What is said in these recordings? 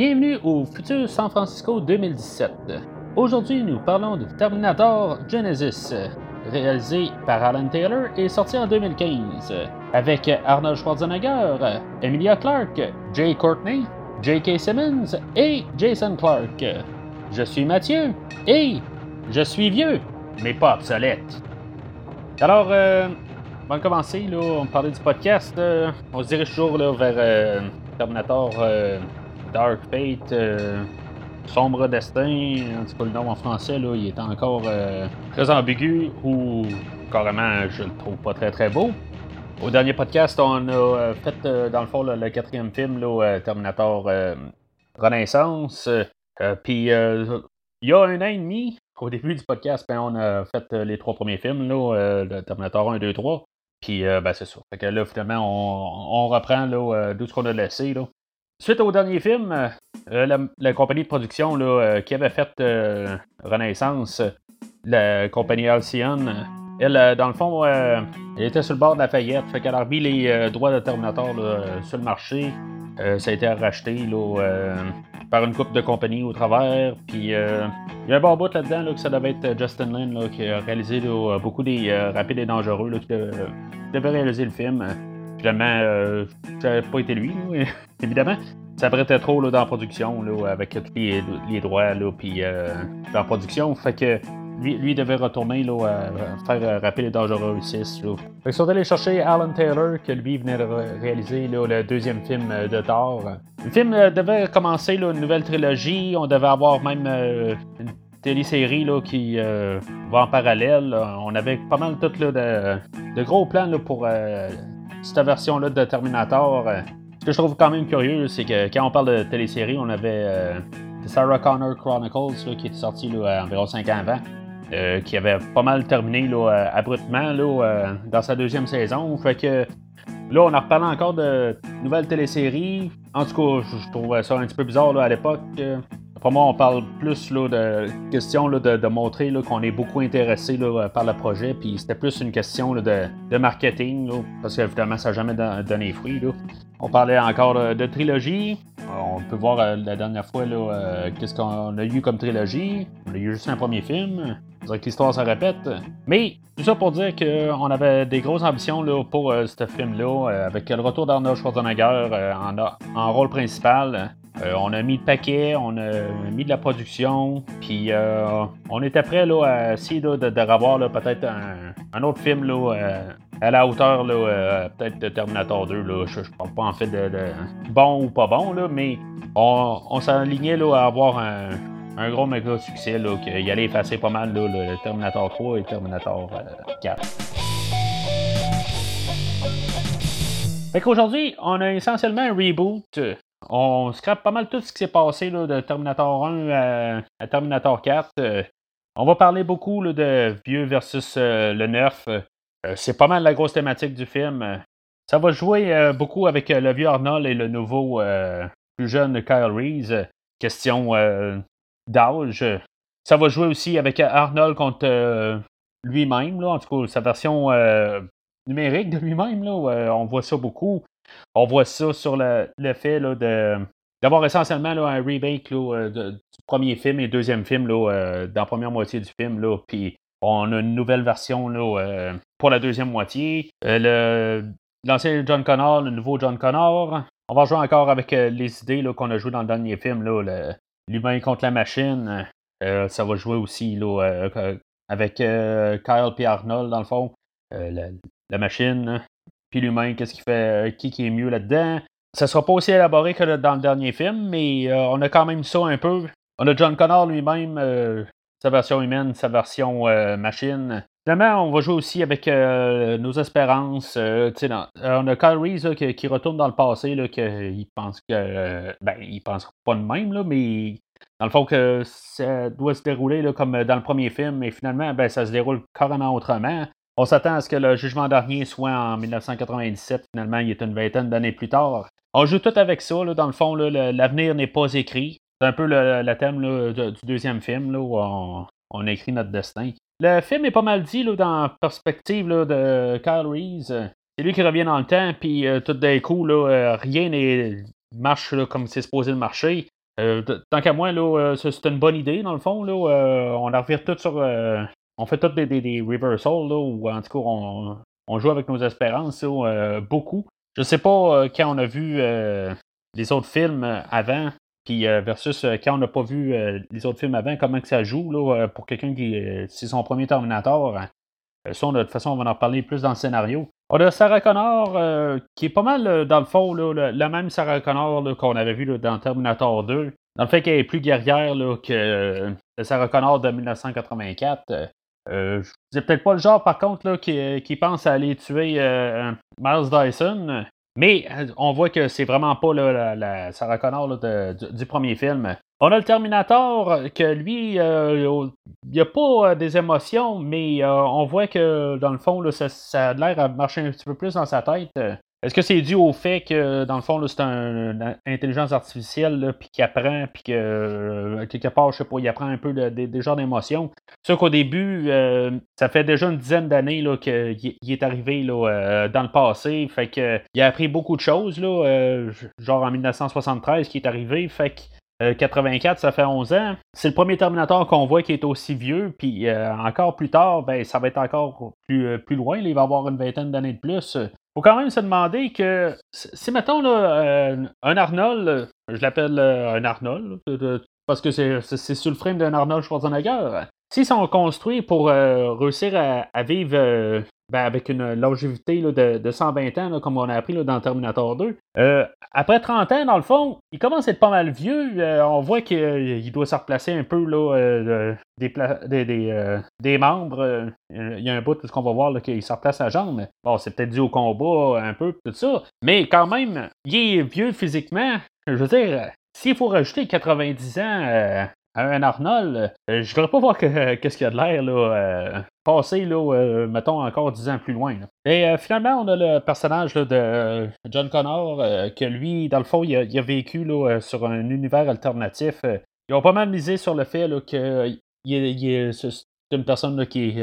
Bienvenue au futur San Francisco 2017. Aujourd'hui, nous parlons de Terminator Genesis, réalisé par Alan Taylor et sorti en 2015, avec Arnold Schwarzenegger, Emilia Clarke, Jay Courtney, J.K. Simmons et Jason Clarke. Je suis Mathieu et je suis vieux, mais pas obsolète. Alors, euh, avant de commencer, on parlait du podcast. euh, on se dirige toujours vers euh, Terminator Dark Fate, euh, Sombre Destin. En tout cas, le nom en français, là, il est encore euh, très ambigu ou carrément, je le trouve pas très très beau. Au dernier podcast, on a euh, fait, dans le fond, le, quatrième film, Terminator Renaissance. Puis, il y a un an et demi, au début du podcast, ben, on a fait les trois premiers films, le Terminator 1, 2, 3. Puis, ben, c'est ça. Fait que là, finalement, on, on reprend là, euh, d'où ce qu'on a laissé. Là. Suite au dernier film, euh, euh, la, compagnie de production là, euh, qui avait fait Renaissance, la compagnie Halcyon, elle, dans le fond, elle était sur le bord de la faillite. Fait qu'elle a remis les droits de Terminator sur le marché. Ça a été racheté là, par une couple de compagnies au travers. Puis il y a un bon bout là-dedans là, que ça devait être Justin Lin qui a réalisé beaucoup des Rapides et Dangereux, qui de- devait réaliser le film. Finalement, ça n'a pas été lui, évidemment. Ça prêtait trop là, dans la production, là, avec tous les, les droits, là, puis euh, dans la production. Fait que lui, lui devait retourner là, à faire euh, Rapide et Dangereux 6. Là. Sont allés chercher Alan Taylor, que lui venait de ré- réaliser là, le deuxième film euh, de Thor. Le film devait commencer là, une nouvelle trilogie. On devait avoir même une télésérie là, qui va en parallèle. On avait pas mal tout là, de, de gros plans là, pour cette version-là de Terminator. Euh, Ce que je trouve quand même curieux, c'est que quand on parle de télésérie, on avait euh, The Sarah Connor Chronicles là, qui était sorti là, environ 5 ans avant. euh, qui avait pas mal terminé là, euh, abruptement là, euh, dans sa deuxième saison. Fait que là, on en reparle encore de nouvelles téléséries. En tout cas, je, je trouvais ça un petit peu bizarre là, à l'époque. Euh, Pour moi, on parle plus là, de question de, montrer qu'on est beaucoup intéressé là, par le projet. Puis c'était plus une question de, marketing, parce qu'évidemment, ça n'a jamais don- donné fruit. On parlait encore de, trilogie. Euh, On peut voir euh, la dernière fois euh, qu'est-ce qu'on a eu comme trilogie. On a eu juste un premier film. Dirait que l'histoire se répète. Mais tout ça pour dire qu'on avait des grosses ambitions là, pour euh, ce film-là, euh, avec le retour d'Arnold Schwarzenegger euh, en, en rôle principal. Euh, on a mis le paquet, on a mis de la production, puis euh, on était prêt là, à essayer de, revoir peut-être un, autre film là, euh, à la hauteur euh, peut-être de Terminator 2. Là. Je, je parle pas en fait de, bon ou pas bon, là, mais on, on s'alignait à avoir un, gros méga succès là, qu'il allait effacer pas mal là, le Terminator 3 et Terminator euh, 4. Fait qu'aujourd'hui, on a essentiellement un reboot. On scrape pas mal tout ce qui s'est passé de Terminator 1 à, Terminator 4. Euh, on va parler beaucoup de vieux versus euh, le neuf. Euh, c'est pas mal la grosse thématique du film. Ça va jouer beaucoup avec le vieux Arnold et le nouveau plus jeune Kyle Reese. Question d'âge. Ça va jouer aussi avec Arnold contre lui-même, en tout cas sa version numérique de lui-même. On voit ça beaucoup. On voit ça sur le, le fait de, d'avoir essentiellement un remake euh, du premier film et deuxième film là, euh, dans la première moitié du film. Là, puis on a une nouvelle version là, euh, pour la deuxième moitié. Le, l'ancien John Connor, le nouveau John Connor. On va jouer encore avec les idées qu'on a jouées dans le dernier film, l'humain contre la machine. Ça va jouer aussi là, avec Kyle et Arnold, dans le fond. La machine, puis l'humain, qu'est-ce qui fait, euh, qui, qui est mieux là-dedans. Ça sera pas aussi élaboré que dans le dernier film, mais euh, on a quand même ça un peu. On a John Connor lui-même, euh, sa version humaine, sa version machine. finalement, on va jouer aussi avec nos espérances. on a Kyle Reese qui, retourne dans le passé, là, il pense que. ben, il pense pas de même, là, mais dans le fond, que ça doit se dérouler comme dans le premier film, mais finalement, ben, ça se déroule carrément autrement. On s'attend à ce que le jugement dernier soit en 1997. Finalement, il est une vingtaine d'années plus tard. On joue tout avec ça. dans le fond, l'avenir n'est pas écrit. C'est un peu le, thème du deuxième film où on, écrit notre destin. Le film est pas mal dit dans la perspective de Kyle Reese. C'est lui qui revient dans le temps, puis euh, tout d'un coup, euh, rien ne marche comme c'est supposé le marcher. Euh, tant qu'à moi, c'est une bonne idée, dans le fond. on en revient tout sur on fait toutes des, des, reversals, là, ou en tout cas, on, joue avec nos espérances euh, beaucoup. Je sais pas euh, quand on a vu euh, les autres films avant, puis versus quand on n'a pas vu les autres films avant, comment que ça joue là, pour quelqu'un qui c'est son premier Terminator. Ça, de toute façon, on va en parler plus dans le scénario. On a Sarah Connor, qui est pas mal, dans le fond, la même Sarah Connor qu'on avait vu dans Terminator 2. Dans le fait qu'elle est plus guerrière que Sarah Connor de 1984. Euh, c'est peut-être pas le genre, par contre, là, qui, qui pense à aller tuer euh, Miles Dyson. Mais euh, on voit que c'est vraiment pas la, Sarah Connor du, premier film. On a le Terminator, que lui, il n'y a pas des émotions, mais on voit que dans le fond, ça, ça, a l'air à marcher un petit peu plus dans sa tête. Est-ce que c'est dû au fait que, dans le fond, c'est une intelligence artificielle, puis qui apprend, puis que, euh, quelque part, je sais pas, il apprend un peu des genres d'émotions? C'est qu'au début, euh, ça fait déjà une dizaine d'années qu'il est arrivé là, euh, dans le passé, fait que il a appris beaucoup de choses, là, genre en 1973 qui est arrivé, fait que 84, ça fait 11 ans. C'est le premier Terminator qu'on voit qui est aussi vieux, puis encore plus tard, ben, ça va être encore plus, plus loin. il va avoir une vingtaine d'années de plus faut quand même se demander que si, mettons, là, euh, un Arnold, je l'appelle euh, un Arnold, parce que c'est sur le frame d'un Arnold Schwarzenegger, s'ils sont construits pour euh, réussir à, vivre ben, avec une longévité de, 120 ans, comme on a appris dans Terminator 2. Euh, après 30 ans, dans le fond, il commence à être pas mal vieux. Euh, on voit qu'il euh, doit se replacer un peu là, des, des, membres. il y a un bout de ce qu'on va voir qu'il se replace la jambe. Bon, c'est peut-être dû au combat un peu, tout ça. Mais quand même, il est vieux physiquement. Je veux dire, s'il faut rajouter 90 ans un Arnold, je je voudrais pas voir qu'est-ce qu'il y a de l'air là, passer, là, euh, mettons, encore dix ans plus loin. Et euh, finalement, on a le personnage de euh, John Connor, que lui, dans le fond, il a, vécu là, sur un univers alternatif. ils ont pas mal misé sur le fait que c'est une personne qui,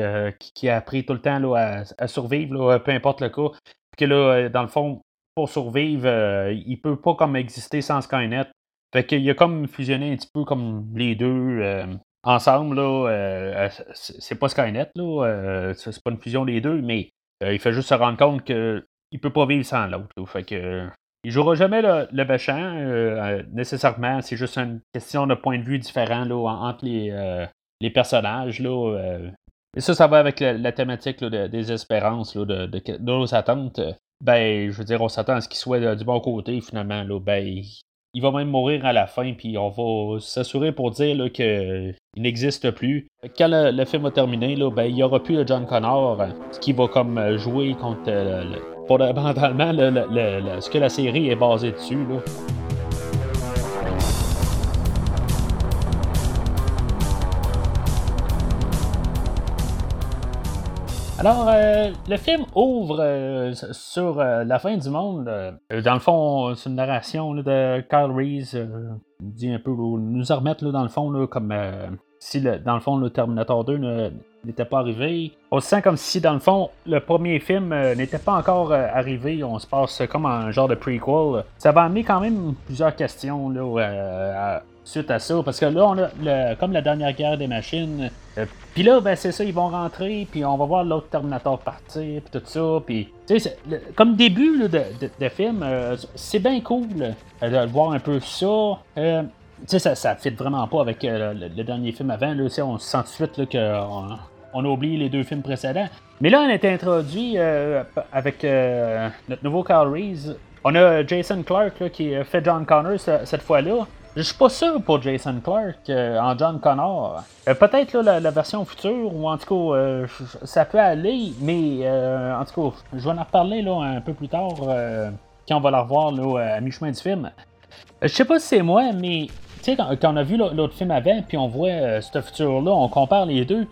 qui, a appris tout le temps là, à, survivre, peu importe le cas. Puis que là, dans le fond, pour survivre, il peut pas comme exister sans Skynet. Fait qu'il a comme fusionné un petit peu comme les deux ensemble, là, euh, c'est pas Skynet, là, euh, c'est pas une fusion des deux, mais euh, il fait juste se rendre compte qu'il ne peut pas vivre sans l'autre. Fait que il jouera jamais le, le méchant, nécessairement. C'est juste une question de point de vue différent là, entre les, les personnages. Là, et ça, ça va avec la, thématique des espérances, de, de, de, nos attentes. Ben, je veux dire, on s'attend à ce qu'il soit du bon côté, finalement. Là, ben, il va même mourir à la fin, puis on va s'assurer pour dire qu'il n'existe plus. Quand le, film va terminer, là, ben, il n'y aura plus le John Connor qui va comme jouer contre fondamentalement ce que la série est basée dessus. Là. Alors, euh, le film ouvre euh, sur euh, la fin du monde. dans le fond, c'est une narration de Kyle Reese, dit un peu, nous remettre dans le fond, comme si dans le fond le Terminator 2 n'était pas arrivé. On se sent comme si dans le fond le premier film n'était pas encore arrivé. On se passe comme un genre de prequel. Ça va amener quand même plusieurs questions là, suite à ça. Parce que là, on a comme la dernière guerre des machines. Euh, puis là, ben, c'est ça, ils vont rentrer, puis on va voir l'autre Terminator partir, puis tout ça. Puis, comme début de, film, euh, c'est bien cool euh, de voir un peu ça. tu ça, ça fit vraiment pas avec le, dernier film avant. Là, on sent tout de suite qu'on on a oublié les deux films précédents. Mais là, on été introduit avec notre nouveau Carl Reese. On a Jason Clark qui fait John Connor cette fois-là. Je suis pas sûr pour Jason Clark en John Connor. Peut-être la, version future, ou en tout cas, ça peut aller, mais en tout cas, je vais en reparler là, un peu plus tard quand on va la revoir là, à mi-chemin du film. Je sais pas si c'est moi, mais tu sais, quand, on a vu l'autre film avant, puis on voit ce futur-là, on compare les deux.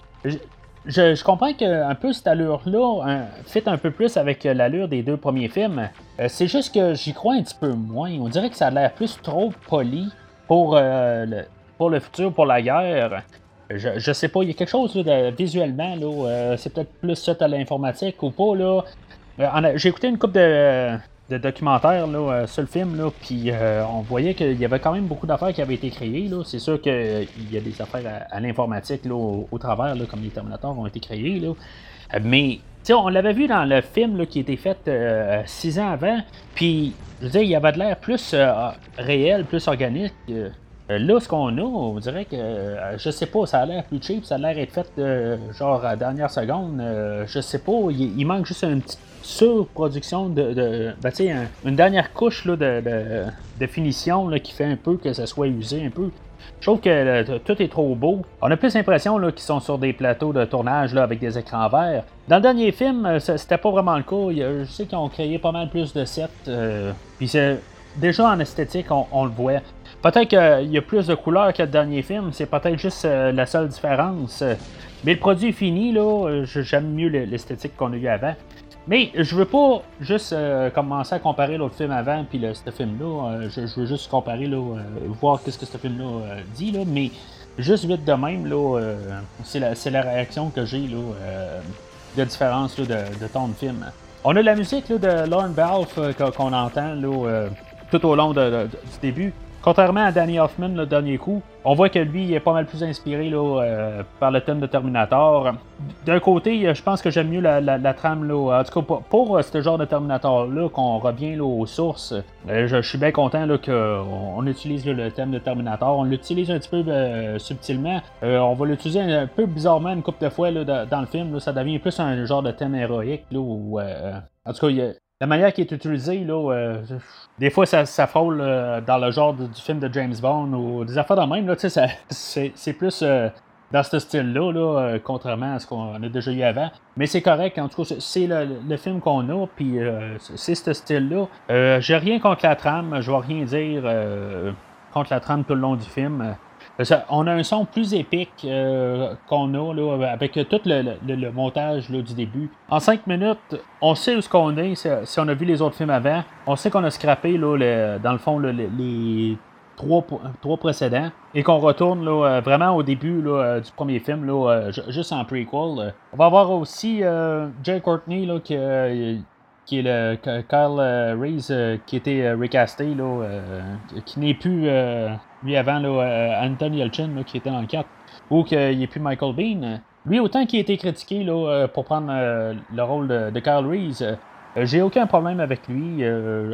Je, comprends qu'un peu cette allure-là hein, fit un peu plus avec l'allure des deux premiers films. Euh, c'est juste que j'y crois un petit peu moins. On dirait que ça a l'air plus trop poli pour, euh, le, pour le futur, pour la guerre. Je, je sais pas, il y a quelque chose visuellement, là, euh, c'est peut-être plus ça à l'informatique ou pas. là. J'ai écouté une coupe de, de documentaire là, euh, sur le film, là, puis euh, on voyait qu'il y avait quand même beaucoup d'affaires qui avaient été créées. Là. C'est sûr qu'il y a des affaires à, l'informatique au, au, travers, là, comme les Terminators ont été créés. Là. Euh, on l'avait vu dans le film là, qui été fait six ans avant, puis je veux dire, il y avait de l'air plus réel, plus organique. Là, ce qu'on a, on dirait que, je sais pas, ça a l'air plus cheap, ça a l'air être fait genre à dernière seconde. je sais pas, il, manque juste un petit surproduction de. de ben, une dernière couche là, de, de, finition là, qui fait un peu que ça soit usé un peu. Je trouve que tout est trop beau. On a plus l'impression qu'ils sont sur des plateaux de tournage là, avec des écrans verts. Dans le dernier film, euh, c'était pas vraiment le cas. Je sais qu'ils ont créé pas mal plus de sets. Euh, puis déjà en esthétique, on, le voit. Peut-être qu'il y a plus de couleurs que le dernier film, c'est peut-être juste euh, la seule différence. Mais le produit est fini, là, j'aime mieux l'esthétique qu'on a eu avant. Mais je veux pas juste euh, commencer à comparer l'autre film avant puis ce film-là. Euh, je, veux juste comparer, là, euh, voir qu'est-ce que ce film-là dit, là, mais juste vite de même, là, c'est la, la, réaction que j'ai là, de différence de, de ton de film. On a la musique là, de Lauren Balfe qu'on entend là, tout au long du début. Contrairement à Danny Hoffman, le dernier coup, on voit que lui est pas mal plus inspiré là, euh, par le thème de Terminator. D'un côté, je pense que j'aime mieux la, trame, là, en tout cas pour, euh, ce genre de Terminator-là, qu'on revient aux sources. Euh, je, suis bien content qu'on utilise le thème de Terminator. On l'utilise un petit peu subtilement. on va l'utiliser un peu bizarrement une couple de fois dans le film. ça devient plus un genre de thème héroïque. Où, en tout cas, il la manière qui est utilisée, là, euh, des fois ça, ça frôle euh, dans le genre du film de James Bond ou des affaires de même. Là, c'est, c'est plus euh, dans ce style-là, là, contrairement à ce qu'on a déjà eu avant. Mais c'est correct, en tout cas, c'est le, film qu'on a, puis c'est ce style-là. j'ai rien contre la trame, je vais rien dire contre la trame tout le long du film on a un son plus épique euh, qu'on a avec tout le, montage là, du début. En 5 minutes, on sait où ce qu'on est, si on a vu les autres films avant. On sait qu'on a scrappé là, dans le fond les trois, précédents et qu'on retourne là, vraiment au début du premier film, là, juste en prequel. On va avoir aussi euh, Jay Courtney qui, est le Kyle Reese qui était recasté, qui n'est plus lui avant, là, euh, Anthony Elchin, qui était dans le 4, ou qu'il ait plus Michael Bean. Lui, autant qu'il a été critiqué là, euh, pour prendre euh, le rôle de, de Carl Reese, j'ai aucun problème avec lui.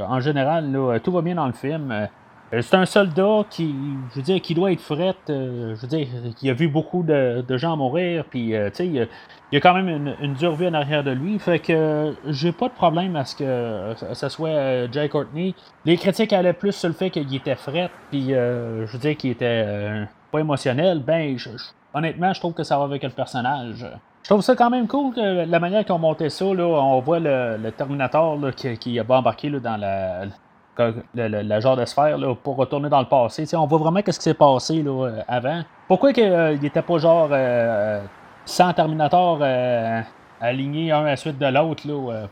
en général, tout va bien dans le film. c'est un soldat qui, je veux dire, qui doit être fret. je veux dire, qui a vu beaucoup de, gens mourir. Puis, tu sais, il, y a quand même une, dure vie en arrière de lui. Fait que j'ai pas de problème à ce que ce soit Jay Courtney. Les critiques allaient plus sur le fait qu'il était fret. Puis, je veux dire, qu'il était pas émotionnel. Ben, honnêtement, je trouve que ça va avec le personnage. Je trouve ça quand même cool, la manière ont monté ça. Là, on voit le, Terminator qui, a embarqué là, dans la, le, genre de sphère là, pour retourner dans le passé. on voit vraiment ce qui s'est passé là, euh, avant. Pourquoi que, euh, il était pas genre euh, 100 Terminator euh, alignés un à la suite de l'autre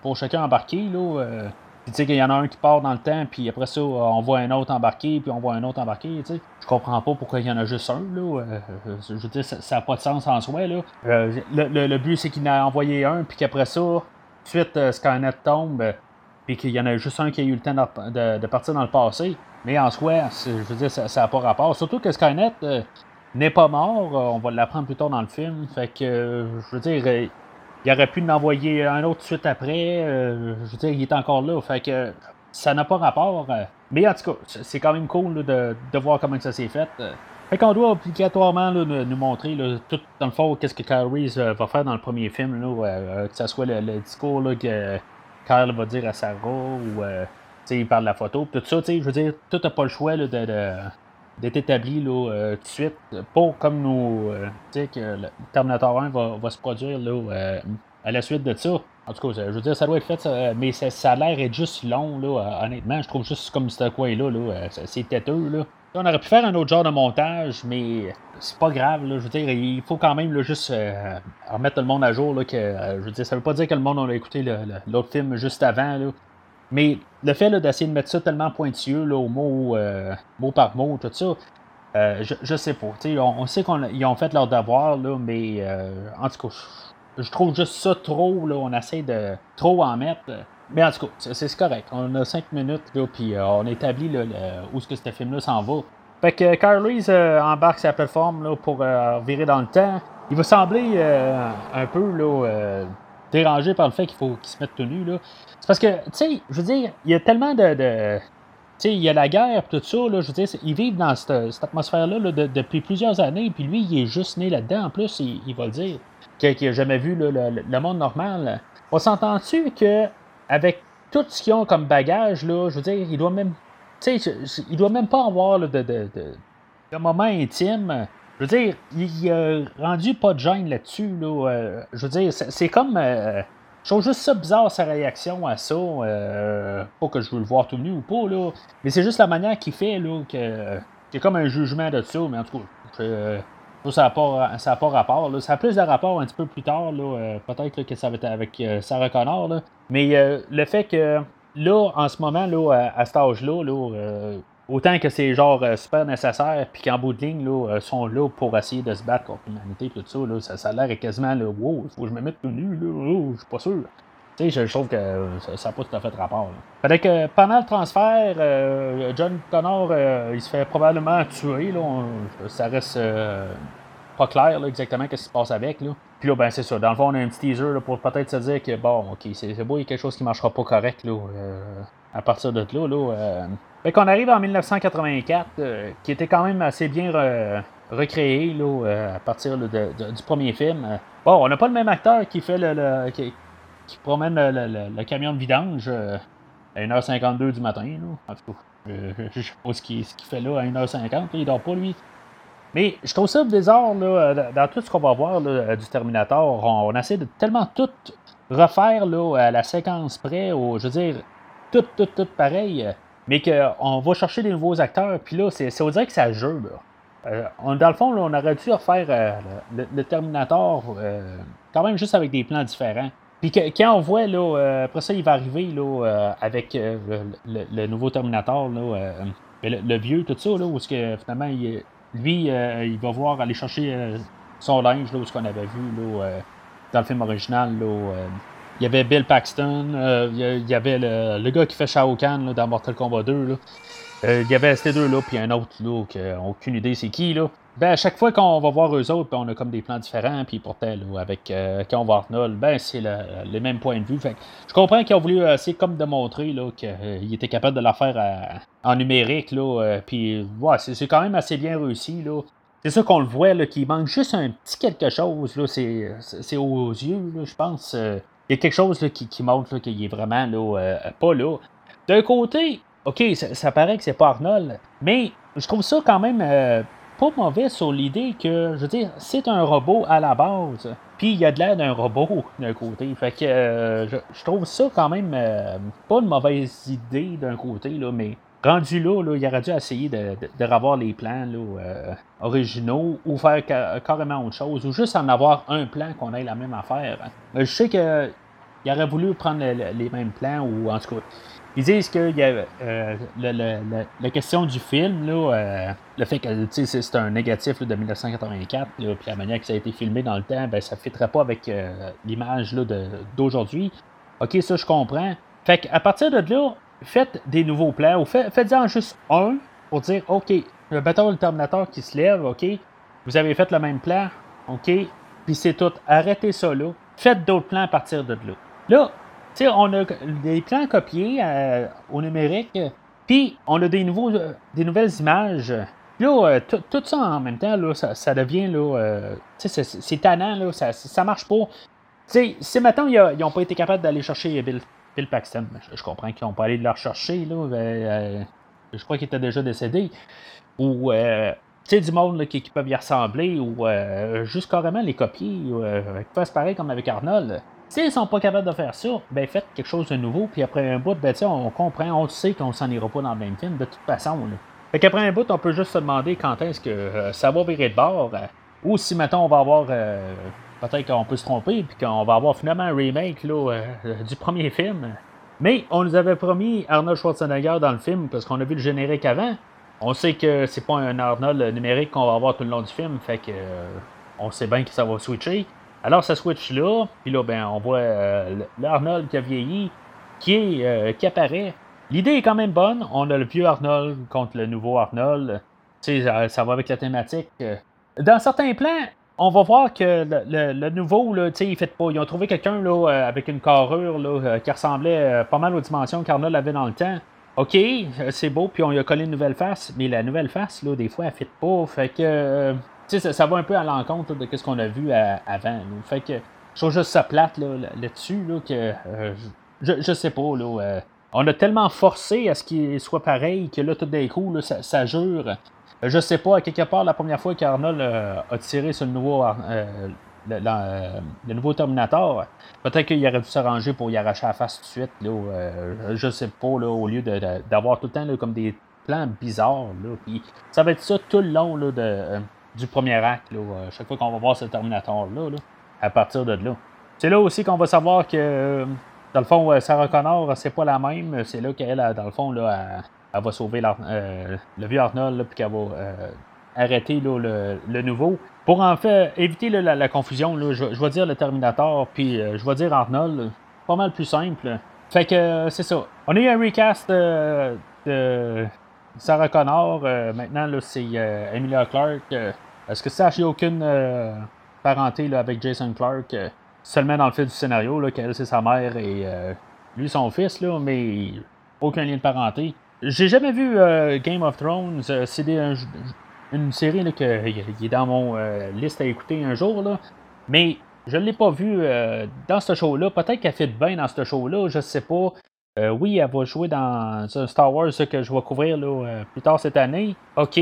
pour chacun embarquer? Là, tu sais qu'il y en a un qui part dans le temps, puis après ça, on voit un autre embarquer, puis on voit un autre embarquer, sais. Je comprends pas pourquoi il y en a juste un, là. Euh, je veux dire, ça n'a pas de sens en soi, là. Euh, le, but, c'est qu'il en a envoyé un, puis qu'après ça, suite, euh, Skynet tombe, puis qu'il y en a juste un qui a eu le temps de, partir dans le passé. Mais en soi, je veux dire, ça n'a pas rapport. Surtout que Skynet n'est pas mort, on va l'apprendre plus tard dans le film. Fait que, je veux dire, il aurait pu en envoyer un autre suite après. Euh, je veux dire, il est encore là. Fait que ça n'a pas rapport. Euh. mais en tout cas, c'est quand même cool de, voir comment ça s'est fait. Euh. Fait qu'on doit obligatoirement nous montrer tout dans le fond qu'est-ce que Kyle Reese va faire dans le premier film, que ce soit le, discours que va dire à Sarah ou il parle de la photo, tout ça, je veux dire, tout n'a pas le choix de, d'être établi là, tout de suite. Pas comme nous. tu sais, que le Terminator 1 va, se produire là, à la suite de ça. En tout cas, je veux dire, ça doit être fait, mais ça, a l'air être juste long, là, honnêtement. Je trouve juste comme ce coin-là, là, c'est têteux. Là. On aurait pu faire un autre genre de montage, mais c'est pas grave. Là, je veux dire, il faut quand même juste euh, remettre le monde à jour. Là, que, euh, je veux dire, ça veut pas dire que le monde a écouté l'autre film juste avant. Là. Mais le fait d'essayer de mettre ça tellement pointilleux là, au mot, euh, mot par mot, tout ça, je, je sais pas. On, on, sait qu'ils ont fait leur devoir, là, mais en tout cas, je trouve juste ça trop. Là, on essaie de trop en mettre. Mais en tout cas, c'est correct. On a cinq minutes, là, puis euh, on établit là, où est-ce que ce film-là s'en va. Fait que Carl Reese euh, embarque sa plateforme là, pour euh, virer dans le temps. Il va sembler un peu là, dérangé par le fait qu'il faut qu'il se mette tenu. Là. C'est parce que, tu sais, je veux dire, il y a tellement de. tu sais, il y a la guerre tout ça, là, je veux dire, ils vivent dans cette, atmosphère-là depuis plusieurs années, puis lui, il est juste né là-dedans, en plus, il, va le dire, qu'il n'a jamais vu le, le, monde normal. On s'entend-tu que avec tout ce qu'ils ont comme bagage, là, je veux dire, il doit même. Tu sais, il doit même pas avoir de, de, de, de moment intime. Je veux dire, il a rendu pas de gêne là-dessus. Là, euh, je veux dire, c'est comme. Euh, je trouve juste ça bizarre, sa réaction à ça. Euh, pas que je veux le voir tout nu ou pas, là. Mais c'est juste la manière qu'il fait, là, que. C'est comme un jugement de ça, mais en tout cas, ça n'a pas, pas rapport. Là. Ça a plus de rapport un petit peu plus tard. Euh, peut-être que ça va être avec euh, Sarah Connor. Là. Mais le fait que là, en ce moment, là, à, cet âge-là, là, autant que c'est genre super nécessaire, puis qu'en bout de ligne, là, sont là pour essayer de se battre contre l'humanité, tout ça, là, ça, ça a l'air quasiment là, wow, faut que je me mette tout nu, là, oh, je suis pas sûr. Tu sais, je trouve que ça n'a pas tout à fait rapport. Là. Fait que pendant le transfert, John Connor, il se fait probablement tuer. Là, ça reste pas clair exactement ce qui se passe avec. Là. Puis là, ben c'est ça. Dans le fond, on a un petit teaser pour peut-être se dire que bon, ok, c'est beau, il y a quelque chose qui marchera pas correct là, euh, à partir de là. là euh. Qu'on arrive en 1984, euh, qui était quand même assez bien recréé là, à partir du premier film. Bon, on n'a pas le même acteur qui fait le, qui, promène le, camion de vidange à 1h52 du matin. Là. En tout cas, je sais pas ce qu'il fait là à 1h50. il dort pas lui. Mais je trouve ça bizarre, là, dans tout ce qu'on va voir du Terminator, on, essaie de tellement tout refaire là, à la séquence près, ou, je veux dire, tout, tout, tout pareil, mais qu'on va chercher des nouveaux acteurs, puis là, c'est, on dirait que ça joue. Là. Euh, dans le fond, on aurait dû refaire euh, le, Terminator euh, quand même juste avec des plans différents. Puis quand on voit, là, après ça, il va arriver là, avec le, nouveau Terminator, le, vieux, tout ça, là, où que, finalement, il, lui, euh, il va voir aller chercher euh, son linge, là, ce qu'on avait vu là, euh, dans le film original. Là, il y avait Bill Paxton, il y avait le, gars qui fait Shao Kahn dans Mortal Kombat 2. Là. il y avait ces deux-là, puis un autre là, qui n'a aucune idée c'est qui. Là. Ben, à chaque fois qu'on va voir eux autres, ben, on a comme des plans différents, puis pourtant, là, avec quand on voit Arnold, ben, c'est le, les mêmes points de vue. Fait je comprends qu'ils ont voulu essayer comme démontrer qu'il était capable de la faire en numérique, là, puis ouais, c'est, quand même assez bien réussi. Là. C'est ça qu'on le voit, là, qu'il manque juste un petit quelque chose, là, c'est, aux yeux, je pense. Il y a quelque chose là, qui, qui montre qu'il est vraiment là, pas là. D'un côté, ok, ça, ça paraît que c'est pas Arnold, mais je trouve ça quand même pas mauvais sur l'idée que, je veux dire, c'est un robot à la base. Puis il y a de l'air d'un robot d'un côté. Fait que euh, je, trouve ça quand même euh, pas une mauvaise idée d'un côté, là, mais rendu là, là, il aurait dû essayer de, revoir les plans là, euh, originaux ou faire carrément autre chose, ou juste en avoir un plan qu'on ait la même affaire. Je sais qu'il aurait voulu prendre les mêmes plans, ou en tout cas, ils disent que euh, la question du film, euh, le fait que c'est un négatif de 1984, puis la manière que ça a été filmé dans le temps, ben, ça ne fitterait pas avec euh, l'image d'aujourd'hui. Ok, ça je comprends. Fait qu'à partir de là, faites des nouveaux plans, ou faites-en juste un pour dire OK, le bâton le Terminator qui se lève, OK, vous avez fait le même plan, OK, puis c'est tout. Arrêtez ça là. Faites d'autres plans à partir de là. Là, on a des plans copiés euh, au numérique, puis on a des, nouveaux, euh, des nouvelles images. Là, euh, tout ça en même temps, là, ça, devient, là, c'est tannant, là, ça, ça marche pas. si maintenant ils n'ont pas été capables d'aller chercher Bill, Paxton, je, comprends qu'ils n'ont pas allé le rechercher, là, je crois qu'il était déjà décédé. ou du monde qui, peuvent y ressembler, ou juste carrément les copier, faire pareil comme avec Arnold. S'ils ne sont pas capables de faire ça, ben faites quelque chose de nouveau, puis après un bout, ben, on comprend, on sait qu'on s'en ira pas dans le même film, de toute façon. Là. Fait qu'après un bout, on peut juste se demander quand est-ce que ça va virer de bord, ou si maintenant on va avoir peut-être qu'on peut se tromper, puis qu'on va avoir finalement un remake là, du premier film. Mais on nous avait promis Arnold Schwarzenegger dans le film parce qu'on a vu le générique avant. On sait que c'est pas un Arnold numérique qu'on va avoir tout le long du film, fait que euh, on sait bien que ça va switcher. Alors ça switch là, puis là ben on voit euh, l'Arnold qui a vieilli, qui est euh, qui apparaît. L'idée est quand même bonne. On a le vieux Arnold contre le nouveau Arnold. Sais, ça va avec la thématique. Dans certains plans, on va voir que le, nouveau, là, il fait pas. Ils ont trouvé quelqu'un euh, avec une carrure là, qui ressemblait pas mal aux dimensions qu'Arnold avait dans le temps. OK, c'est beau, puis on lui a collé une nouvelle face, mais la nouvelle face, là, des fois, elle ne pas. Fait que ça, ça va un peu à l'encontre de ce qu'on a vu avant. Fait que je trouve juste ça plate là-dessus, là, que je, je sais pas. Là, on a tellement forcé à ce qu'il soit pareil que là, tout d'un coup, ça, ça jure. Je sais pas, quelque part, la première fois qu'Arnold euh, a tiré sur le nouveau, euh, le, nouveau Terminator, peut-être qu'il aurait dû s'arranger pour y arracher la face tout de suite. Là, euh, je sais pas, là, au lieu d'avoir tout le temps comme des plans bizarres. Là, ça va être ça tout le long là, de, du premier acte, là, chaque fois qu'on va voir ce Terminator-là, à partir de là. C'est là aussi qu'on va savoir que, dans le fond, Sarah Connor, c'est pas la même. C'est là qu'elle, dans le fond, là, elle va sauver euh, le vieux Arnold, puis qu'elle va euh, arrêter le, nouveau. Pour en fait éviter la, confusion, je, vais dire le Terminator, puis euh, je vais dire Arnold. Pas mal plus simple. Fait que c'est ça. On a eu un recast de Sarah Connor. maintenant, c'est Emilia Clarke. Est-ce que ça n'a aucune parenté avec Jason Clarke? seulement dans le fil du scénario, qu'elle c'est sa mère et lui son fils, mais aucun lien de parenté. J'ai jamais vu euh, Game of Thrones. Euh, c'est une série là, qui est dans mon euh, liste à écouter un jour. Mais je ne l'ai pas vu dans ce show-là. Peut-être qu'elle fait bien dans ce show-là. Je sais pas. Oui, elle va jouer dans un Star Wars que je vais couvrir là, plus tard cette année. OK.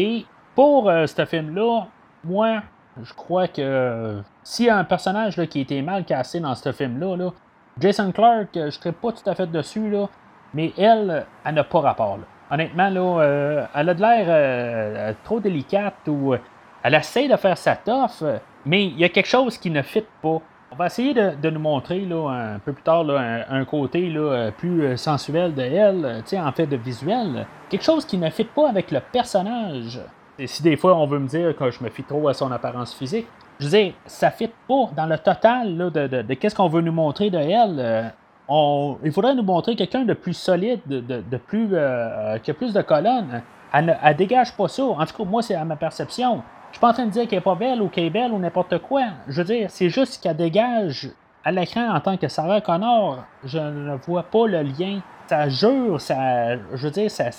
Pour ce film-là, moi, je crois que s'il y a un personnage là, qui été mal cassé dans ce film-là, là, Jason Clark, je ne serais pas tout à fait dessus. Là. Mais elle, elle n'a pas rapport. Honnêtement, là, euh, elle a de l'air euh, trop délicate ou euh, elle essaie de faire sa toffe, mais il y a quelque chose qui ne fit pas. On va essayer de, nous montrer là, un peu plus tard un, côté là, plus sensuel de elle, en fait de visuel. Quelque chose qui ne fit pas avec le personnage. Et si des fois on veut me dire que je me fie trop à son apparence physique, je veux ça fit pas dans le total là, de, de qu'est-ce qu'on veut nous montrer de elle il faudrait nous montrer quelqu'un de plus solide, de, plus, euh, euh, qui a plus de colonnes. Elle, ne, dégage pas ça. En tout cas, moi, c'est à ma perception. Je suis pas en train de dire qu'elle est pas belle ou qu'elle est belle ou n'importe quoi. Je veux dire, c'est juste qu'elle dégage à l'écran en tant que Sarah Connor. Je ne vois pas le lien. Ça jure, ça. Je veux dire, ça.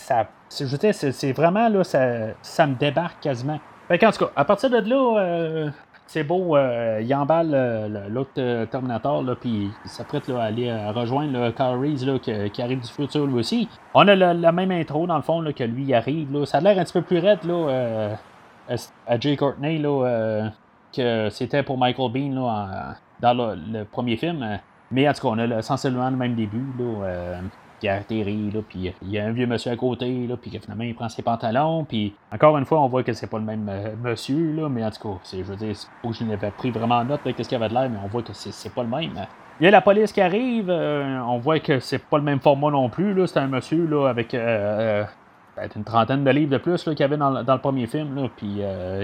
je veux dire, c'est vraiment là, ça, ça me débarque quasiment. Fait en tout cas, à partir de là, euh, c'est beau, euh, il emballe euh, l'autre euh, Terminator, puis il s'apprête à aller rejoindre Carl Reese qui, arrive du futur lui aussi. On a la même intro, dans le fond, que lui arrive. Ça a l'air un petit peu plus raide là, à Jay Courtney, que c'était pour Michael Bean dans le, premier film. Mais en tout cas, on a sensiblement le même début. Là, qui atterrit, là, puis il y a un vieux monsieur à côté, là, puis finalement il prend ses pantalons, puis encore une fois, on voit que c'est pas le même euh, monsieur, là, mais en tout cas, je veux dire, je n'avais pris vraiment note de ce qu'il y avait de l'air, mais on voit que c'est pas le même. Il y a la police qui arrive, euh, on voit que c'est pas le même format non plus, là, c'est un monsieur, là, avec euh, une trentaine de livres de plus qu'il y avait dans, le premier film, puis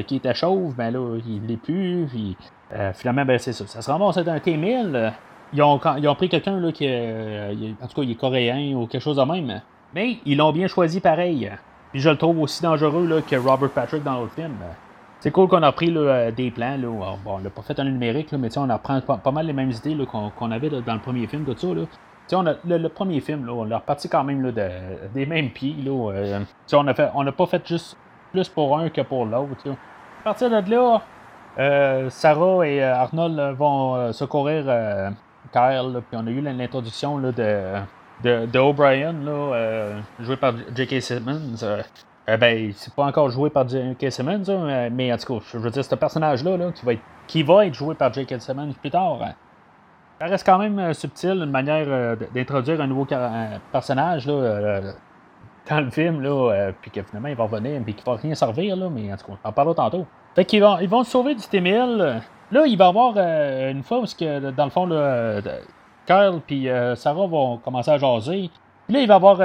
qui était chauve, ben là, il l'est plus, puis finalement, ben c'est ça. Ça se ramasse un T-1000, ils ont, ils ont pris quelqu'un qui est, en tout cas, il est coréen ou quelque chose de même. Mais ils l'ont bien choisi pareil. Puis je le trouve aussi dangereux que Robert Patrick dans l'autre film. C'est cool qu'on a pris des plans. Là, bon, on l'a pas fait en numérique, là, mais on apprend pas, pas, mal les mêmes idées qu'on avait dans le premier film, tout ça. On a, le, premier film, là, on a reparti quand même là, de, des mêmes pieds. Là, euh, on n'a pas fait juste plus pour un que pour l'autre. À partir de là, euh, Sarah et euh, Arnold vont secourir Kyle, puis on a eu l'introduction de, de, O'Brien, joué par J.K. Simmons. Ben, c'est pas encore joué par J.K. Simmons, hein, mais en tout cas, je veux dire, ce personnage-là, là, qui, va être, qui va être joué par J.K. Simmons plus tard, hein, ça reste quand même euh, subtil, une manière euh, d'introduire un nouveau personnage là, dans le film, puis que finalement il va revenir, puis qu'il va rien servir, mais en tout cas, on en parlera tantôt. Fait qu'ils vont, ils vont sauver du T-1000. Là, il va y avoir une fois où, que, dans le fond, là, Kyle Sarah vont commencer à jaser. Puis là, il va avoir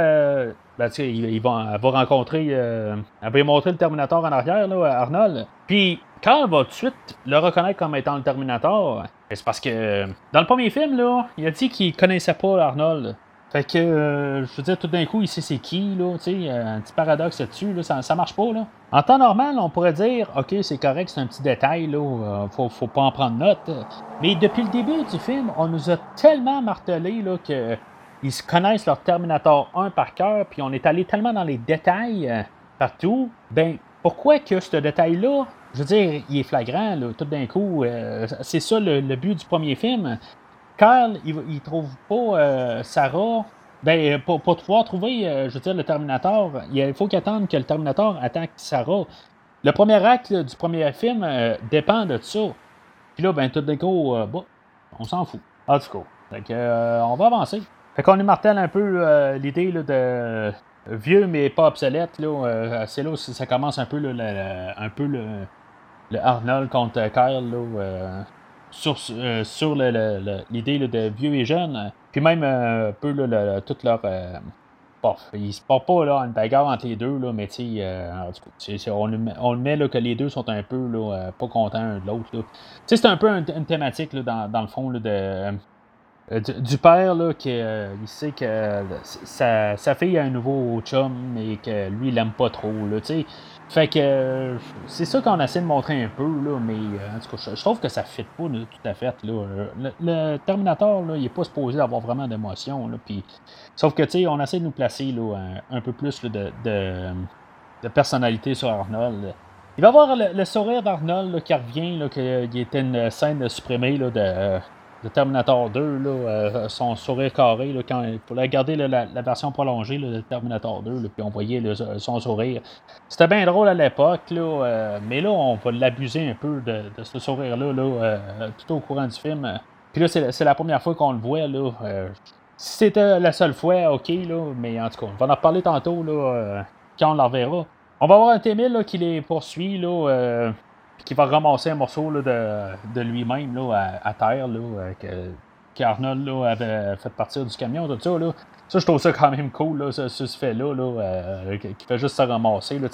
ben, va, elle va rencontrer. Euh, elle va montrer le Terminator en arrière, Arnold. Puis, elle va tout de suite le reconnaître comme étant le Terminator, c'est parce que dans le premier film, là, il a dit qu'il connaissait pas Arnold. Fait que, euh, je veux dire, tout d'un coup, il sait c'est qui, là, tu sais, un petit paradoxe là-dessus, là, ça, ça marche pas, là. En temps normal, on pourrait dire, OK, c'est correct, c'est un petit détail, là, euh, faut, faut pas en prendre note. Mais depuis le début du film, on nous a tellement martelé, là, se connaissent leur Terminator 1 par cœur, puis on est allé tellement dans les détails euh, partout, ben pourquoi que ce détail-là, je veux dire, il est flagrant, là, tout d'un coup, euh, c'est ça le, but du premier film. Carl, il, il trouve pas euh, Sarah, ben, pour, pour pouvoir trouver, je veux dire, le Terminator, il faut qu'il attende que le Terminator attaque Sarah. Le premier acte du premier film dépend de ça. Puis là, ben, tout d'un coup, bon, on s'en fout. En tout cas, on va avancer. Fait qu'on est martèle un peu euh, l'idée de vieux mais pas obsolète. Là, euh, c'est là où ça commence un peu, un peu le, Arnold contre Kyle là, sur, euh, sur l'idée de vieux et jeune. Puis même un peu toute leur. Bon, il se portent pas là, une bagarre entre les deux, là, mais on, le met que les deux sont un peu pas contents l'un de l'autre. C'est un peu une, thématique dans, le fond euh, du, père, là, qui euh, sait que euh, sa, fille a un nouveau chum, mais que lui, il l'aime pas trop, Fait que c'est ça qu'on essaie de montrer un peu, là, mais en tout cas, je, trouve que ça ne fit pas tout à fait. Là. Le, Terminator, là, il n'est pas supposé avoir vraiment d'émotion. Sauf que, tu sais, on essaie de nous placer là, un, peu plus de, personnalité sur Arnold. Il va y avoir le, sourire d'Arnold qui revient, qu'il était une scène supprimée là, de de Terminator 2, là, euh, son sourire carré, là, quand, pour regarder la, version prolongée de Terminator 2, puis on voyait son sourire. C'était bien drôle à l'époque, euh, mais là, on va l'abuser un peu de, ce sourire-là là, euh, tout au courant du film. Puis là, c'est la première fois qu'on le voit. Là, si c'était la seule fois, ok, là, mais en tout cas, on va en reparler tantôt là, quand on la reverra. On va avoir un T-1000 qui les poursuit. Là, qui va ramasser un morceau de, de lui-même à, terre, là, euh, que, qu'Arnold avait fait partir du camion, tout ça. Là. Ça, je trouve ça quand même cool, là, ce, ce fait-là, là, euh, qui fait juste se ramasser. Là,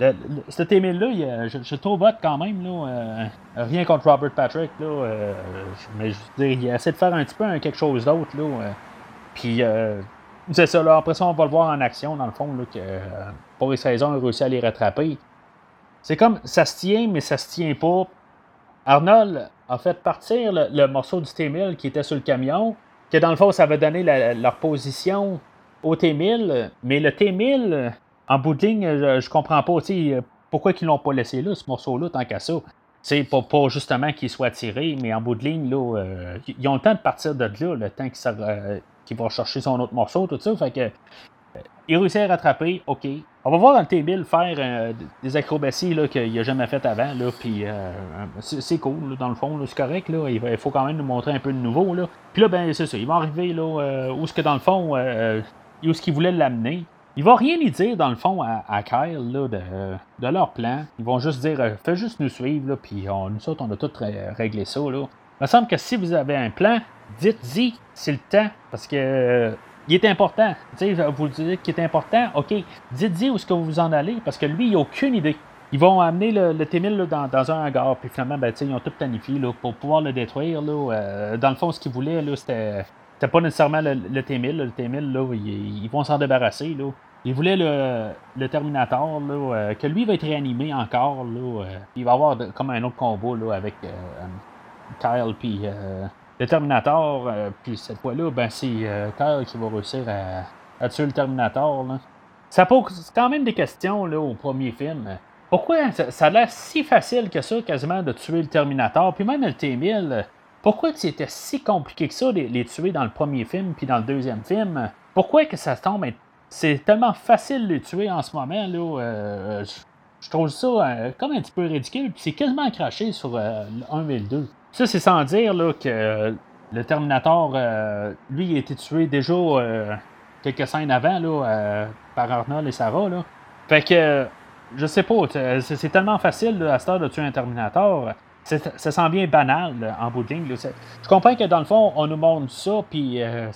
le, ce là je, je, trouve hot quand même. Là, euh, rien contre Robert Patrick, là, mais je veux dire, il essaie de faire un petit peu quelque chose d'autre. Là, puis, c'est ça, là, après ça, on va le voir en action, dans le fond, là, que pour les saisons, il a réussi à les rattraper. C'est comme ça se tient, mais ça se tient pas. Arnold a fait partir le, morceau du T-1000 qui était sur le camion, que dans le fond, ça avait donné leur position au T-1000, mais le T-1000, en bout de ligne, je, je comprends pas pourquoi ils l'ont pas laissé là, ce morceau-là, tant qu'à ça. C'est pas, pas justement qu'il soit tiré, mais en bout de ligne, là, euh, ils ont le temps de partir de là, le temps qu'ils euh, vont chercher son autre morceau, tout ça. Fait que il réussit à rattraper, ok. On va voir dans le T-1000 faire euh, des acrobaties qu'il n'a jamais fait avant, là, puis euh, c'est cool, dans le fond, c'est correct, là, il, faut quand même nous montrer un peu de nouveau, là. Puis là, ben, c'est ça, il va arriver, là, euh, où ce que dans le fond, où ce qu'il voulait l'amener. Il va rien y dire, dans le fond, à, Kyle, de, leur plan. Ils vont juste dire, fais juste nous suivre, puis nous autres, on a tout réglé ça, là. Il me semble que si vous avez un plan, dites-y, c'est le temps, parce que il est important. Tu sais, vous le dites qu'il est important, OK, dites-y où est-ce que vous en allez, parce que lui, il n'a aucune idée. Ils vont amener le, le T-1000 dans, dans, un hangar, puis finalement, ben, ils ont tout planifié là, pour pouvoir le détruire. Là, euh, dans le fond, ce qu'ils voulaient, là, c'était, pas nécessairement le, T-1000. Le T-1000, là, ils, vont s'en débarrasser. Là. Ils voulaient le, le Terminator, là, euh, que lui va être réanimé encore. Là, euh, il va avoir comme un autre combat là, avec Kyle puis le Terminator, euh, puis cette fois-là, ben, c'est euh, qui va réussir à, tuer le Terminator. Ça pose quand même des questions là, au premier film. Pourquoi ça, a l'air si facile que ça, quasiment, de tuer le Terminator, puis même le T-1000. Pourquoi c'était si compliqué que ça, de les tuer dans le premier film, puis dans le deuxième film? Pourquoi que ça tombe c'est tellement facile de les tuer en ce moment. Là, je trouve ça comme un petit peu ridicule. c'est quasiment craché sur le 1 et le 2. Ça, c'est sans dire là, que le Terminator, lui, il a été tué déjà quelques scènes avant là, par Arnold et Sarah. Là. Fait que, je sais pas, c'est tellement facile à cette heure de tuer un Terminator. Ça sent bien banal en bout de ligne. Je comprends que dans le fond, on nous montre ça, puis euh,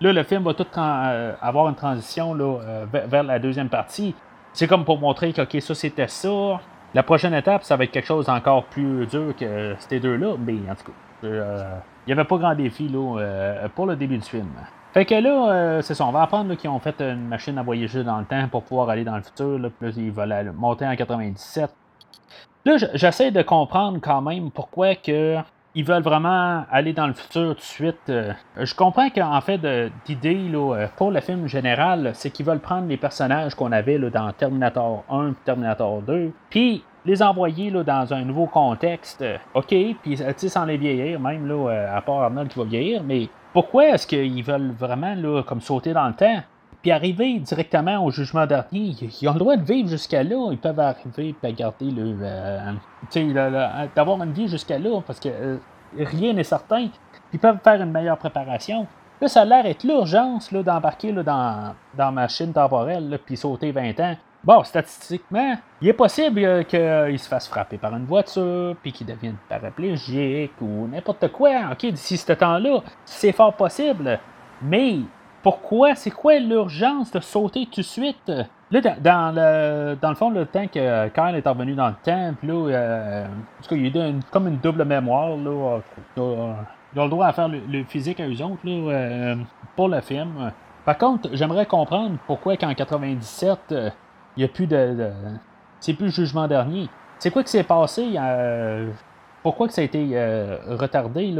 là, le film va tout euh, avoir une transition euh, vers, la deuxième partie. C'est comme pour montrer que, OK, ça, c'était ça. La prochaine étape, ça va être quelque chose d'encore plus dur que ces deux-là. Mais en tout cas, il n'y avait pas grand défi là, pour le début du film. Fait que là, c'est ça, on va apprendre qu'ils ont fait une machine à voyager dans le temps pour pouvoir aller dans le futur. Là, puis là, ils veulent monter en 97. Là, j'essaie de comprendre quand même pourquoi que ils veulent vraiment aller dans le futur tout de suite. Euh, je comprends qu'en fait, d'idée euh, pour le film général, c'est qu'ils veulent prendre les personnages qu'on avait là, dans Terminator 1 et Terminator 2, puis les envoyer là, dans un nouveau contexte. Euh, OK, puis sans les vieillir, même là, à part Arnold qui va vieillir, mais pourquoi est-ce qu'ils veulent vraiment là, comme sauter dans le temps? Puis arriver directement au jugement dernier, ils ont le droit de vivre jusqu'à là. Ils peuvent arriver et garder le. Euh, sais, d'avoir une vie jusqu'à là, parce que euh, rien n'est certain. Ils peuvent faire une meilleure préparation. Là, ça a l'air être l'urgence d'embarquer dans, dans machine temporelle puis sauter 20 ans. Bon, statistiquement, il est possible euh, qu'il se fasse frapper par une voiture, puis qu'il devienne paraplégique ou n'importe quoi. OK, d'ici ce temps-là, c'est fort possible. Mais pourquoi? C'est quoi l'urgence de sauter tout de suite? Là, dans le, dans le fond, le temps que Kyle est revenu dans le temps, puis là, euh, a comme une double mémoire. Là, ils ont le droit à faire le, physique à eux autres euh, pour le film. Par contre, j'aimerais comprendre pourquoi qu'en 97, euh, il n'y a plus de. c'est plus le jugement dernier. C'est quoi qui s'est passé? pourquoi que ça a été retardé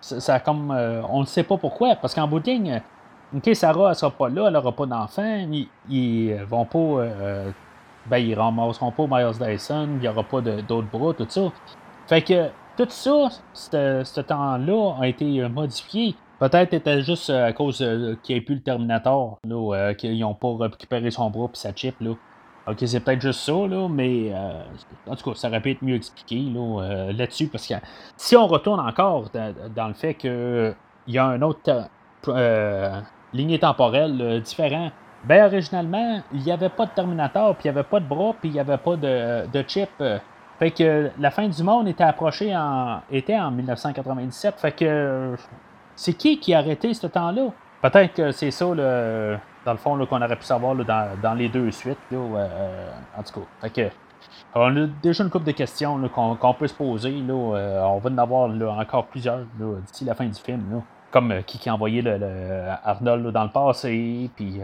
ça, comme, euh, on ne sait pas pourquoi, parce qu'en bout de ligne, OK, Sarah, elle sera pas là, elle n'aura pas d'enfant, ils, vont pas. Euh, ben, ils ramasseront pas Miles Dyson, il n'y aura pas d'autres bras, tout ça. Fait que tout ça, ce temps-là, a été modifié. Peut-être était juste à cause qu'il n'y ait plus le Terminator, qu'ils n'ont pas récupéré son bras et sa chip. Là. Ok, c'est peut-être juste ça, là, mais euh, en tout cas, ça aurait pu être mieux expliqué là, euh, là-dessus, parce que si on retourne encore dans, le fait qu'il y a un autre euh, lignée temporelle différent, ben originalement, il n'y avait pas de Terminator, puis il n'y avait pas de bras, puis il n'y avait pas de, de chip. Fait que la fin du monde était approchée en, était en 1997. Fait que c'est qui qui a arrêté ce temps-là? Peut-être que c'est ça dans le fond, qu'on aurait pu savoir dans, les deux suites. Euh, en tout cas, on a déjà une couple de questions qu'on, peut se poser. Euh, on va en avoir encore plusieurs d'ici la fin du film. Comme euh, qui, qui a envoyé Arnold dans le passé, puis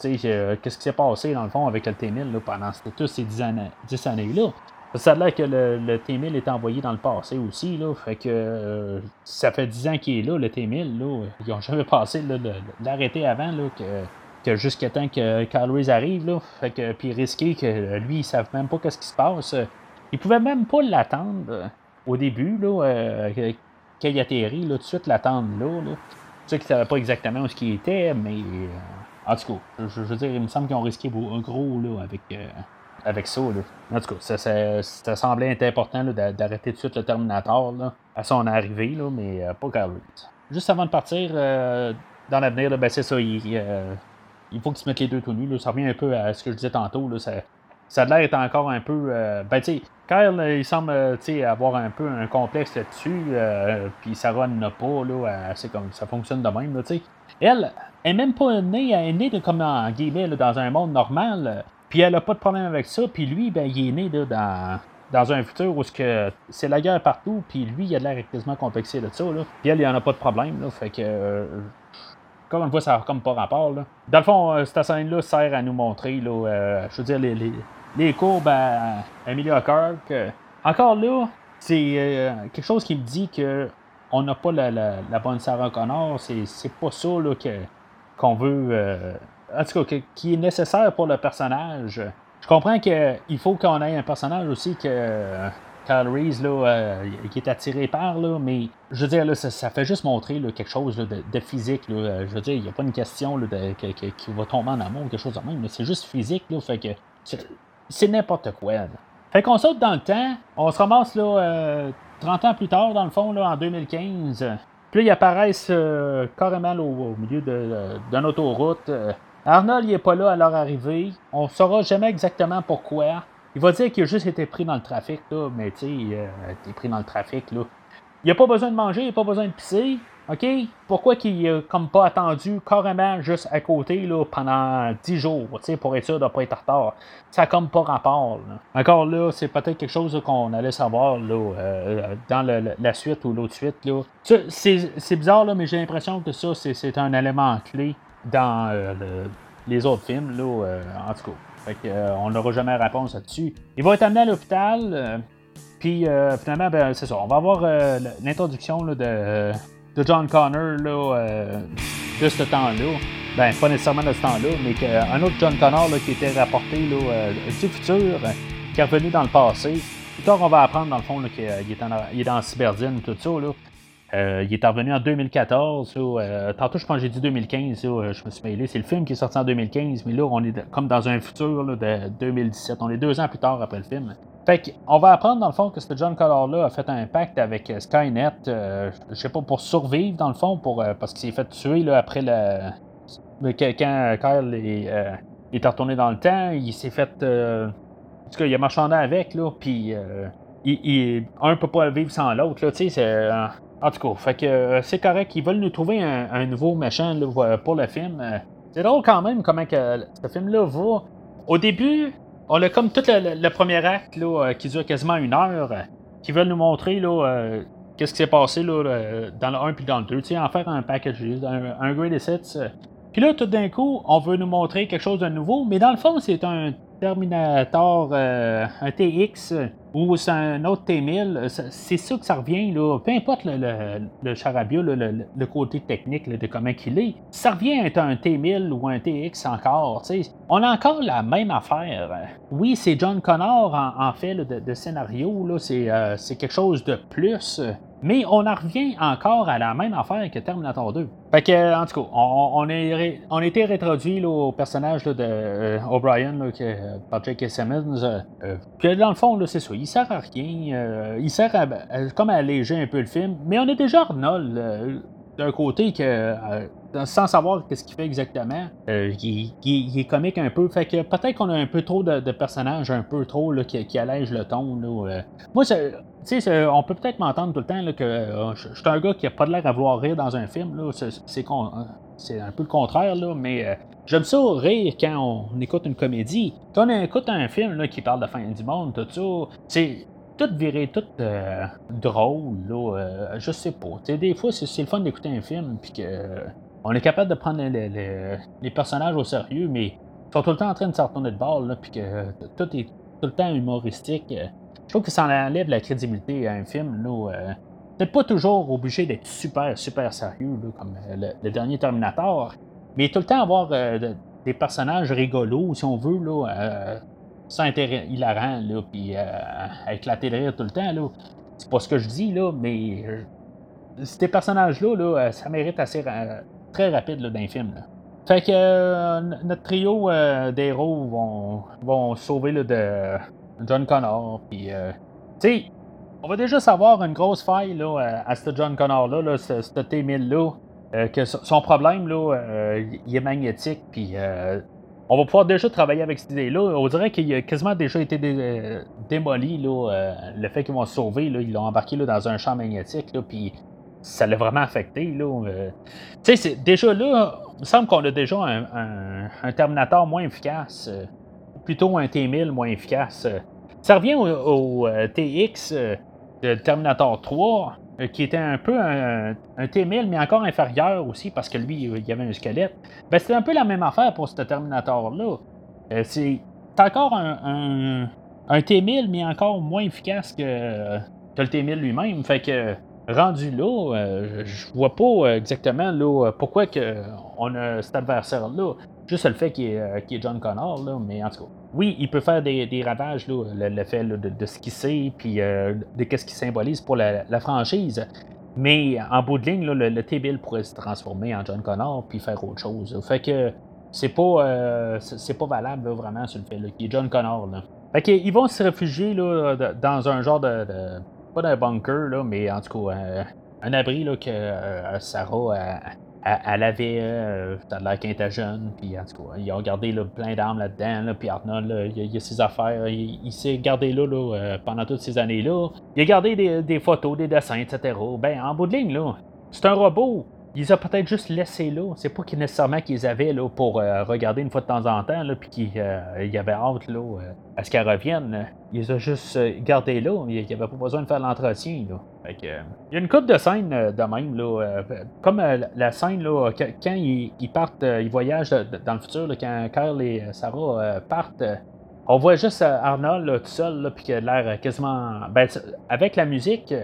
qu'est-ce qui s'est passé dans le fond avec le T-1000 pendant tous ces dix années, années-là. Ça a l'air que le, T-1000 est envoyé dans le passé aussi, là, fait que ça fait 10 ans qu'il est là, le T-1000, là, ils n'ont jamais passé l'arrêter avant, là, que jusqu'à temps que Carl arrive, là, fait que, puis risqué que lui, il ne savent même pas ce qui se passe. Il pouvait même pas l'attendre euh, au début, là, euh, qu'il atterrit, là, tout de suite l'attendre là. là. Tu sais qu'il ne savait pas exactement où il était, mais euh, en tout cas, je, veux dire, il me semble qu'ils ont risqué un gros là, avec, avec ça. Là. En tout cas, ça, ça, semblait être important d'arrêter tout de suite le Terminator là, à son arrivée, là, mais pas Carl Juste avant de partir, dans l'avenir, ben, c'est ça, il, il faut qu'ils se mettent les deux tout nus. Ça revient un peu à ce que je disais tantôt. Là, ça, ça a l'air d'être encore un peu. Euh, ben, tu Kyle, il semble avoir un peu un complexe là-dessus. Euh, puis Sarah n'a pas. Là, c'est comme ça fonctionne de même. Là, elle, elle est même pas née. Elle née comme en guillemets dans un monde normal. Puis elle a pas de problème avec ça. Puis lui, ben, il est né dans, dans un futur où c'est la guerre partout. Puis lui, il a l'air quasiment complexé de ça. Là. Puis elle, il en a pas de problème. Là, fait que. Euh, comme une fois, ça n'a comme pas rapport. Là. Dans le fond, euh, cette scène-là sert à nous montrer, là, euh, je veux dire, les, les, les courbes à Emilia Clarke. encore là, c'est quelque chose qui me dit que on n'a pas la, la, bonne Sarah Connor. C'est, pas ça là, qu'on veut. En tout cas, qui est nécessaire pour le personnage. Je comprends qu'il faut qu'on ait un personnage aussi que Kyle Reese, là, qui est attiré par, là, mais je veux dire, là, ça, fait juste montrer quelque chose de, physique. Je veux dire, il n'y a pas une question de, qui va tomber en amour ou quelque chose de même. C'est juste physique, fait que c'est n'importe quoi. Fait qu'on saute dans le temps, on se ramasse là, 30 ans plus tard, dans le fond, en 2015. Puis là, ils apparaissent carrément au, milieu d'une autoroute. Arnold, n'est pas là à leur arrivée. On ne saura jamais exactement pourquoi. Il va dire qu'il a juste été pris dans le trafic, mais tu sais, euh, pris dans le trafic. Là. Il n'a pas besoin de manger, il n'a pas besoin de pisser. OK? Pourquoi qu'il n'a comme pas attendu carrément juste à côté pendant 10 jours pour être sûr de ne pas être en retard? Ça n'a comme pas rapport. Encore là, c'est peut-être quelque chose qu'on allait savoir là, euh, dans la suite ou l'autre suite. C'est, bizarre, mais j'ai l'impression que ça, c'est, un élément clé dans euh, les autres films, là, euh, en tout cas. Fait que, euh, on n'aura jamais réponse là-dessus. Il va être amené à l'hôpital, puis finalement, ben, c'est ça. On va avoir l'introduction de, John Connor là, de ce temps-là. Ben, pas nécessairement de ce temps-là, mais qu'un autre John Connor qui était rapporté là, du futur, qui est revenu dans le passé. Plus tard, on va apprendre, dans le fond, qu'il est, il est dans Cyberdine, tout ça. Là. Euh, il est revenu en 2014. Euh, tantôt, je pense que j'ai dit 2015. Euh, je me suis mêlé. C'est le film qui est sorti en 2015, mais là, on est comme dans un futur de 2017. On est deux ans plus tard après le film. Fait qu'on va apprendre, dans le fond, que ce John Collard-là a fait un pacte avec Skynet. je sais pas, pour survivre, dans le fond, pour, parce qu'il s'est fait tuer là, après le. Quand Kyle est, retourné dans le temps, il s'est fait. en tout cas, il a marchandé avec, là, puis. Il, un peut pas vivre sans l'autre, là, c'est en tout cas, fait que euh, c'est correct. Ils veulent nous trouver un, nouveau machin pour le film. Euh, c'est drôle quand même comment que ce film-là va. Au début, on a comme tout le, premier acte là, euh, qui dure quasiment une heure, qui veulent nous montrer là, qu'est-ce qui s'est passé là, dans le 1 puis dans le 2. en faire un package, un, un great assets. Puis là, tout d'un coup, on veut nous montrer quelque chose de nouveau, mais dans le fond, c'est un Terminator, un TX ou c'est un autre T1000, c'est ça que ça revient, là. peu importe le, le, le charabia, le, côté technique de comment il est, ça revient à être un T1000 ou un TX encore. On a encore la même affaire. Oui, c'est John Connor en, fait de, scénario, euh, c'est quelque chose de plus. Mais on en revient encore à la même affaire que Terminator 2. Fait que, en tout cas, on, a été réintroduit au personnage de euh, O'Brien par J.K. Simmons. Euh, puis dans le fond, c'est ça. Il sert à rien. il sert à, comme à alléger un peu le film. Mais on a déjà Arnold d'un côté que sans savoir qu'est-ce qu'il fait exactement, il, est comique un peu. Fait que peut-être qu'on a un peu trop de, personnages, un peu trop là, qui, qui allègent le ton. Là, moi, tu sais, on peut peut-être m'entendre tout le temps là, que euh, je, suis un gars qui a pas de l'air à vouloir rire dans un film. C'est, c'est, un peu le contraire, là, mais euh, j'aime ça rire quand on, écoute une comédie. Quand on écoute un film là, qui parle de fin du monde, tout ça, c'est tout viré, tout euh, drôle, là, je sais pas. des fois, c'est, le fun d'écouter un film, puis que on est capable de prendre les, personnages au sérieux, mais ils sont tout le temps en train de se retourner de balle, puis que tout est tout le temps humoristique. Je trouve que ça enlève la crédibilité à un film. Là, euh, peut-être pas toujours obligé d'être super, super sérieux, comme euh, le, dernier Terminator, mais tout le temps avoir euh, des personnages rigolos, si on veut, là, intérêt hilarant, là, puis éclater de rire tout le temps. Là. C'est pas ce que je dis, là, mais ces personnages-là, là, ça mérite assez très rapide là, d'un film. Là. Fait que notre trio d'héros vont, vont sauver de, John Connor. Puis, euh, tu sais, on va déjà savoir une grosse faille là, à ce John Connor-là, là, ce, T-1000-là, euh, que son problème, là, euh, il est magnétique. Puis, on va pouvoir déjà travailler avec cette idée-là. On dirait qu'il a quasiment déjà été démoli, là, le fait qu'ils vont sauver. Là, ils l'ont embarqué là, dans un champ magnétique. Puis, ça l'a vraiment affecté. Là. tu sais, déjà là, il me semble qu'on a déjà un, Terminator moins efficace plutôt un T1000 moins efficace. Ça revient au, euh, TX euh, de Terminator 3, euh, qui était un peu un, T1000, mais encore inférieur aussi, parce que lui, il y avait un squelette. Ben, c'était un peu la même affaire pour ce Terminator-là. c'est encore un, T1000, mais encore moins efficace que, le T1000 lui-même. Fait que rendu là, je vois pas exactement là, pourquoi que on a cet adversaire-là. Juste le fait qu'il est, John Connor, là, mais en tout cas. Oui, il peut faire des, ravages, là, le, fait de, ce qu'il sait, puis de ce qu'il symbolise pour la, franchise. Mais en bout de ligne, le, T-Bill pourrait se transformer en John Connor puis faire autre chose. Fait que c'est pas, c'est pas valable vraiment sur le fait qu'il est John Connor. Là. Fait qu'ils vont se réfugier là, dans un genre de, pas d'un bunker, là, mais en tout cas, un, abri là, que euh, Sarah, elle, avait, euh, de l'air qu'elle était jeune, puis en tout cas, ils ont gardé là, plein d'armes là-dedans, puis Arnold, il, y a ses affaires, il, s'est gardé là, là euh, pendant toutes ces années-là. Il a gardé des, des, photos, des dessins, etc. Ben, en bout de ligne, là, c'est un robot ils ont peut-être juste laissés là. C'est pas nécessairement qu'ils avaient pour euh, regarder une fois de temps en temps, puis qu'ils euh, y avaient hâte là, euh, à ce qu'elles reviennent. Ils ont juste gardés là. Il n'y avait pas besoin de faire l'entretien. il y a une coupe de scène de même. Là, comme la scène là, quand ils, partent, ils voyagent dans le futur, quand Kyle et Sarah partent. on voit juste Arnold tout seul, puis qu'il a l'air quasiment. Ben, avec la musique,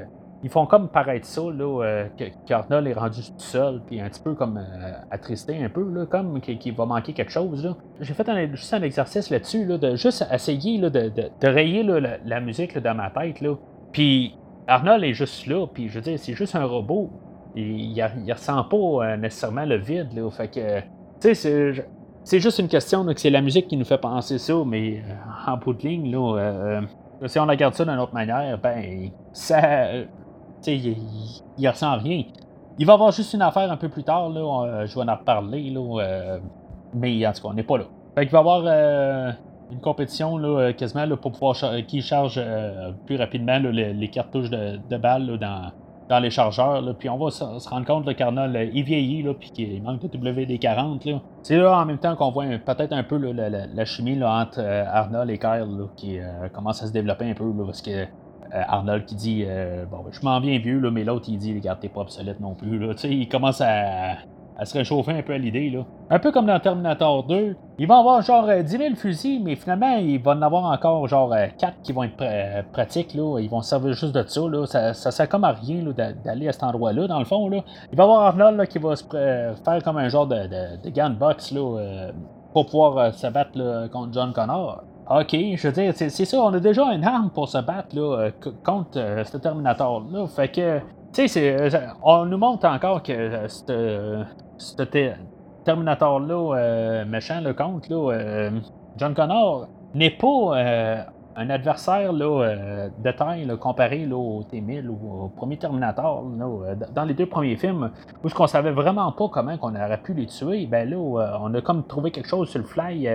ils font comme paraître ça, là, euh, est rendu tout seul, puis un petit peu comme euh, attristé, un peu, là, comme qu'il va manquer quelque chose. J'ai fait juste un exercice là-dessus, là, de juste essayer là, de, de, rayer là, la, musique dans ma tête. Là. Puis Arnold est juste là, puis je veux dire, c'est juste un robot. Il, il, ressent pas euh, nécessairement le vide. Là, fait que, tu sais, c'est. C'est juste une question que c'est la musique qui nous fait penser ça, mais en bout de ligne, là, si on regarde ça d'une autre manière, ben ça, il, il, ressent rien. Il va avoir juste une affaire un peu plus tard, là, je vais en reparler, là, euh, mais en tout cas, on n'est pas là. Fait il va y avoir euh, une compétition là, quasiment pour pouvoir qui charge euh, plus rapidement les, cartouches de, balles dans, les chargeurs. puis on va se, rendre compte que Carnal il vieillit, puis qu'il manque de WD-40. C'est là en même temps qu'on voit peut-être un peu la, chimie entre Arnold et Kyle qui commence à se développer un peu parce que euh, Arnold qui dit euh, Bon, je m'en viens vieux, là, mais l'autre il dit Regarde, t'es pas obsolète non plus. Là. Il commence à, se réchauffer un peu à l'idée. Là. Un peu comme dans Terminator 2. Ils vont avoir genre 10 euh, 000 fusils, mais finalement, il va en avoir encore genre 4 qui vont être pratiques. Là. Ils vont servir juste de ça. Là. Ça, ça sert comme à rien d'aller à cet endroit-là, dans le fond. Là. Il va avoir Arnold qui va se faire comme un genre de, de, de gun-box pour pouvoir se battre contre John Connor. OK, je veux dire, c'est ça, on a déjà une arme pour se battre là, euh, contre euh, ce Terminator-là. Fait que, tu sais, euh, on nous montre encore que ce Terminator-là, méchant, le contre, là, John Connor, n'est pas un adversaire là, euh, de taille comparé là, au T-1000 ou au premier Terminator, euh, dans les deux premiers films, où ce qu'on savait vraiment pas comment on aurait pu les tuer, ben là, euh, on a comme trouvé quelque chose sur le fly,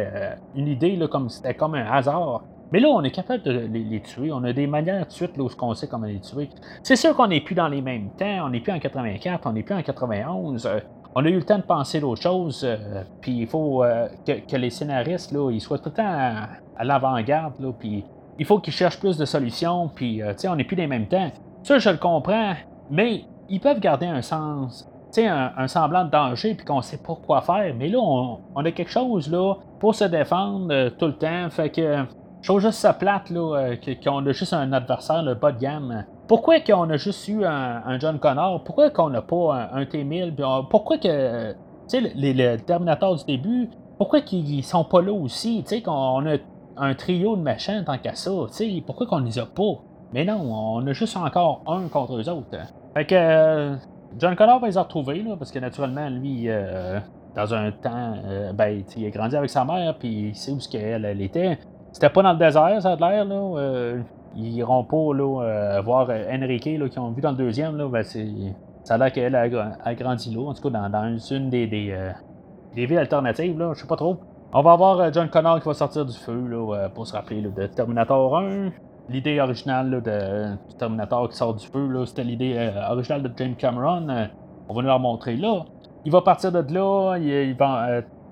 une idée là, comme c'était comme un hasard. Mais là, on est capable de les, tuer. On a des manières de suite là, où on sait comment les tuer. C'est sûr qu'on n'est plus dans les mêmes temps. On n'est plus en 84, on n'est plus en 91 on a eu le temps de penser d'autres choses, euh, puis il faut euh, que, les scénaristes là, ils soient tout le temps à, l'avant-garde, puis il faut qu'ils cherchent plus de solutions, puis euh, on n'est plus des mêmes temps. Ça, je le comprends, mais ils peuvent garder un sens, un, un semblant de danger, puis qu'on sait pas quoi faire, mais là, on, a quelque chose pour se défendre tout le temps, fait que trouve juste ça plate là, qu'on a juste un adversaire, le bas de gamme pourquoi qu'on a juste eu un, John Connor? Pourquoi qu'on n'a pas un, T-1000? Pourquoi que, tu sais, les, les, Terminators du début, pourquoi qu'ils sont pas là aussi? Tu sais, qu'on a un trio de machins tant qu'à ça, tu sais, pourquoi qu'on les a pas? Mais non, on a juste encore un contre eux autres. Fait que euh, John Connor va les retrouver, là, parce que naturellement, lui, euh, dans un temps, euh, ben, il a grandi avec sa mère, puis il sait où ce qu'elle elle était. C'était pas dans le désert, ça a l'air, là ils iront pas là, euh, voir euh, Enrique là, qui ont vu dans le deuxième. Là, ben, ça a l'air qu'elle a, grandi là, en tout cas dans, une des, des, euh, villes alternatives, là, je sais pas trop. On va avoir John Connor qui va sortir du feu là, pour se rappeler de Terminator 1. L'idée originale de, Terminator qui sort du feu, c'était l'idée originale de James Cameron. on va nous la montrer là. Il va partir de là,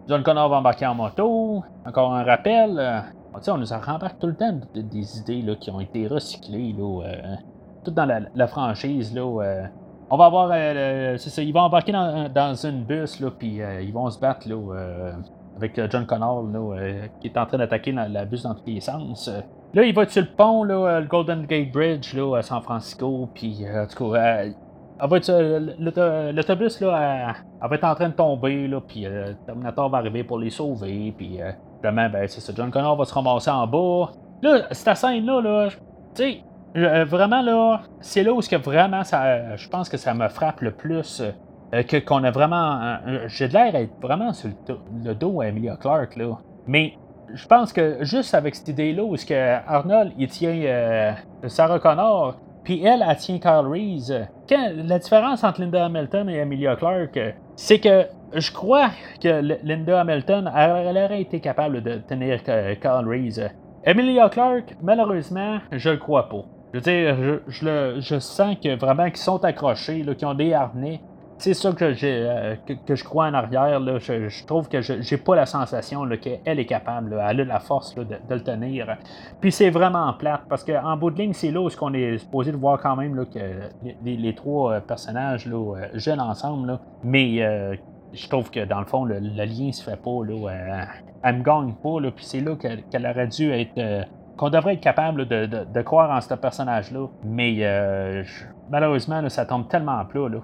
John Connor va embarquer en moto. Encore un rappel, on nous a rembarqué tout le temps des idées là, qui ont été recyclées, là, euh, tout dans la, franchise. Là, euh. on va avoir, euh, c'est ça, ils vont embarquer dans, une bus, là, puis ils vont se battre là, avec John Connor là, qui est en train d'attaquer la, bus dans tous les sens. Là, il va sur le pont, là, le Golden Gate Bridge là, à San Francisco, puis en tout cas, l'autobus là, va être en train de tomber, là, puis Terminator va arriver pour les sauver, puis demain, ben, c'est ça, John Connor va se ramasser en bas. Là, cette scène-là, là, tu sais, vraiment, là, c'est là où que vraiment, ça, je pense que ça me frappe le plus. que, qu'on a vraiment. J'ai de l'air d'être vraiment sur le, dos à Emilia Clark, là. Mais je pense que juste avec cette idée-là, où ce que Arnold, il tient Sarah Connor, puis elle, elle tient Carl Reese. la différence entre Linda Hamilton et Emilia Clarke, c'est que je crois que Linda Hamilton elle aurait été capable de tenir Carl Reese. Emilia Clarke, malheureusement, je le crois pas. Je veux dire, je, je, sens que vraiment qu'ils sont accrochés, qu'ils ont des harnais c'est ça que, euh, que, je crois en arrière. Là. Je, trouve que je j'ai pas la sensation qu'elle est capable. Elle a la force de, le tenir. Puis c'est vraiment plate parce qu'en bout de ligne, c'est là où on est supposé de voir quand même que les, trois euh, personnages euh, jeûnent ensemble. Mais je trouve que dans le fond, le, lien se fait pas. Là, elle, me gagne pas. Puis c'est là qu'elle, aurait dû être. qu'on devrait être capable de, de, croire en ce personnage-là. Mais malheureusement, ça tombe tellement plat. Là.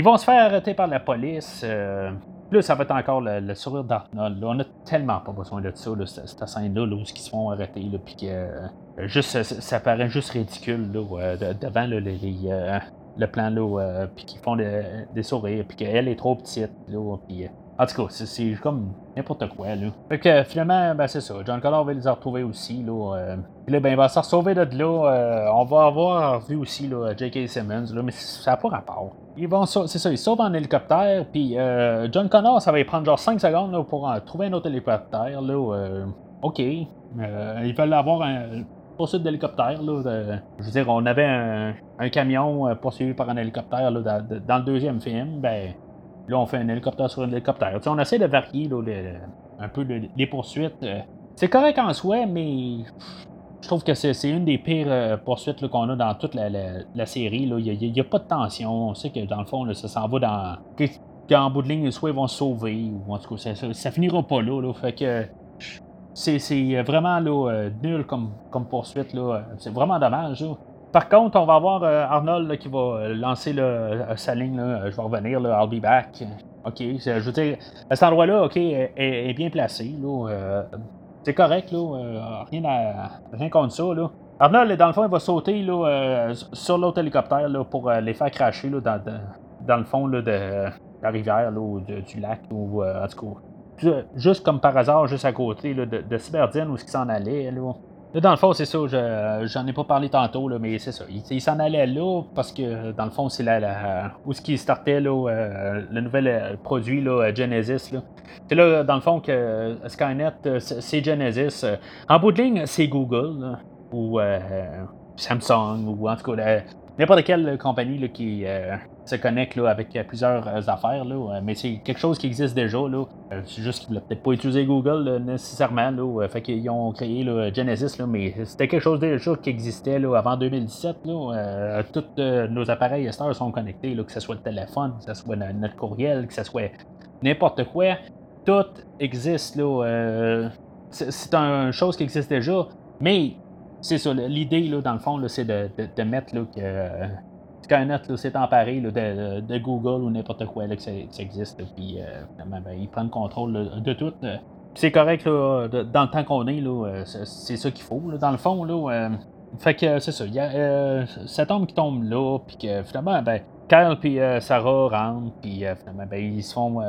Ils vont se faire arrêter par la police. Euh, là, ça va être encore le, sourire d'Arnold. On a tellement pas besoin de ça, cette, scène-là, où ils se font arrêter, puis que euh, juste, ça, paraît juste ridicule là, devant le plan, là, puis qu'ils font des sourires, puis qu'elle est trop petite, là, puis en tout cas, c'est comme n'importe quoi, là. Fait que finalement, ben c'est ça. John Connor va les retrouver aussi, là. Euh, puis là, ben, il va se sauver de là. Euh, on va avoir vu aussi, J.K. Simmons, là, mais ça n'a pas rapport. Ils vont, c'est ça, ils sauvent en hélicoptère, puis euh, John Connor, ça va y prendre genre 5 secondes pour trouver un autre hélicoptère, là. OK. ils veulent avoir un poursuite d'hélicoptère. Je veux dire, on avait un, camion poursuivi par un hélicoptère là, dans, le deuxième film. Ben, Là, on fait un hélicoptère sur un hélicoptère. on essaie de varier un peu les poursuites. Euh. c'est correct en soi, mais je trouve que c'est une des pires euh, poursuites qu'on a dans toute la, série. Il n'y a, pas de tension. On sait que dans le fond, ça s'en va dans. Qu'en bout de ligne, soit ils vont se sauver, ou en tout cas, ça, finira pas là. Fait que c'est vraiment nul comme, comme poursuite. C'est vraiment dommage. Par contre, on va avoir euh, Arnold qui va euh, lancer euh, sa ligne. je vais revenir, là, I'll be back. OK. Je veux dire, cet endroit-là, OK, est, bien placé. c'est correct, là. rien, à, rien contre ça. Arnold, dans le fond, il va sauter sur l'autre hélicoptère pour les faire cracher dans, dans, le fond de la rivière ou du lac. Ou, en tout cas, juste comme par hasard, juste à côté de, de Cyberdine où qui s'en allait. Là dans le fond, c'est ça, j'en ai pas parlé tantôt, là, mais c'est ça. Il, s'en allait là parce que, dans le fond, c'est là, où ce qui startait là, euh, le nouvel euh, produit là, Genesis. C'est là, dans le fond, que Skynet, euh, c'est Genesis. En bout de ligne, c'est Google ou Samsung ou en tout cas n'importe quelle compagnie qui se connecte avec plusieurs affaires, là, mais c'est quelque chose qui existe déjà. C'est juste qu'ils ne peut-être pas utiliser Google nécessairement. Là, fait qu'ils ont créé Genesis, mais c'était quelque chose déjà qui existait avant 2017. Là, tous nos appareils Star sont connectés, que ce soit le téléphone, que ce soit notre courriel, que ce soit n'importe quoi. Tout existe. C'est une chose qui existe déjà, mais c'est ça, l'idée, là, dans le fond, c'est de, de, mettre là, que euh, Skynet s'est emparé de, Google ou n'importe quoi là, que, ça, existe. Puis, euh, ben, il prend le contrôle de tout. Euh. c'est correct, là, dans le temps qu'on est, là, c'est, ça qu'il faut, là, dans le fond. Là, fait que c'est ça, il y a cet homme qui tombe là, puis que finalement, ben, Kyle puis Sarah rentrent, puis finalement, ben, ils se font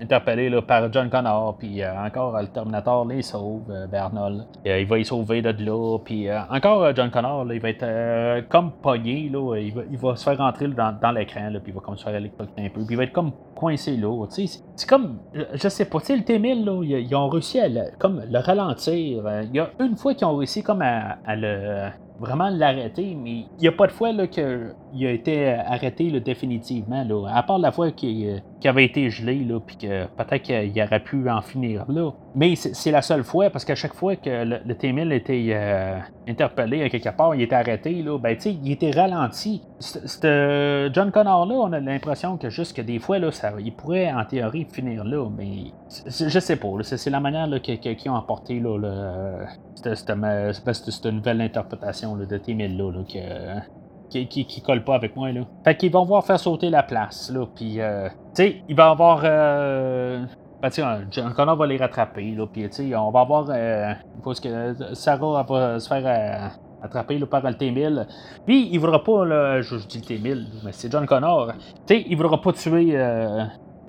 interpellé là, par John Connor, puis euh, encore le Terminator les sauve, euh, Bernal. Euh, il va y sauver de là, puis encore John Connor, il va être comme pogné, là, il, va, il va se faire rentrer dans, l'écran, puis il va comme se faire électrocuter un peu, puis il va être comme coincé là. C'est comme, je sais pas, le T-1000, là, ils, ont réussi à le, comme, le ralentir. Il y a une fois qu'ils ont réussi comme à, le vraiment l'arrêter, mais il n'y a pas de fois qu'il a été arrêté là, définitivement. Là, à part la fois qu'il qui avait été gelé, là, puis que peut-être qu'il aurait pu en finir là. Mais c'est la seule fois, parce qu'à chaque fois que le, T-1000 était euh, interpellé à quelque part, il était arrêté, là, ben, il était ralenti. Ce John Connor-là, on a l'impression que juste que des fois, là, ça, il pourrait en théorie finir là, mais je sais pas. C'est la manière qu'ils ont apporté là, cette, nouvelle interprétation de T-1000 là, que qui, colle pas avec moi. Là. Fait qu'ils vont voir faire sauter la place. Là, puis, euh, tu sais, il va avoir. Euh, ben, John Connor va les rattraper. Là, puis, tu sais, on va avoir. Euh, parce que Sarah va se faire. Euh, attraper là, par le T-1000. Puis, il voudra pas, là, je, dis le T-1000, mais c'est John Connor. Tu sais, il voudra pas tuer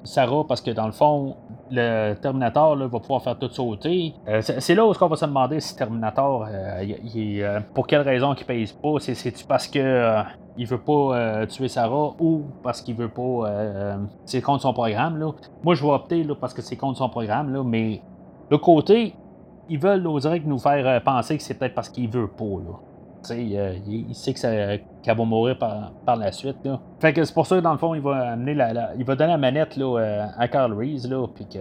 Sarah parce que dans le fond, le Terminator va pouvoir faire tout sauter. Euh, c'est là où on va se demander si Terminator, euh, euh, pour quelle raison il pèse pas? C'est-tu parce que il veut pas tuer Sarah ou parce qu'il veut pas. c'est contre son programme. Là? Moi, je vais opter là, parce que c'est contre son programme, là, mais de côté, ils veulent, on dirait, nous faire penser que c'est peut-être parce qu'il veut pas. Là. Euh, il, sait qu'elle va mourir par, la suite. Là. Fait que c'est pour ça que dans le fond, il va amener la, il va donner la manette là, euh, à Carl Reese. Là, que,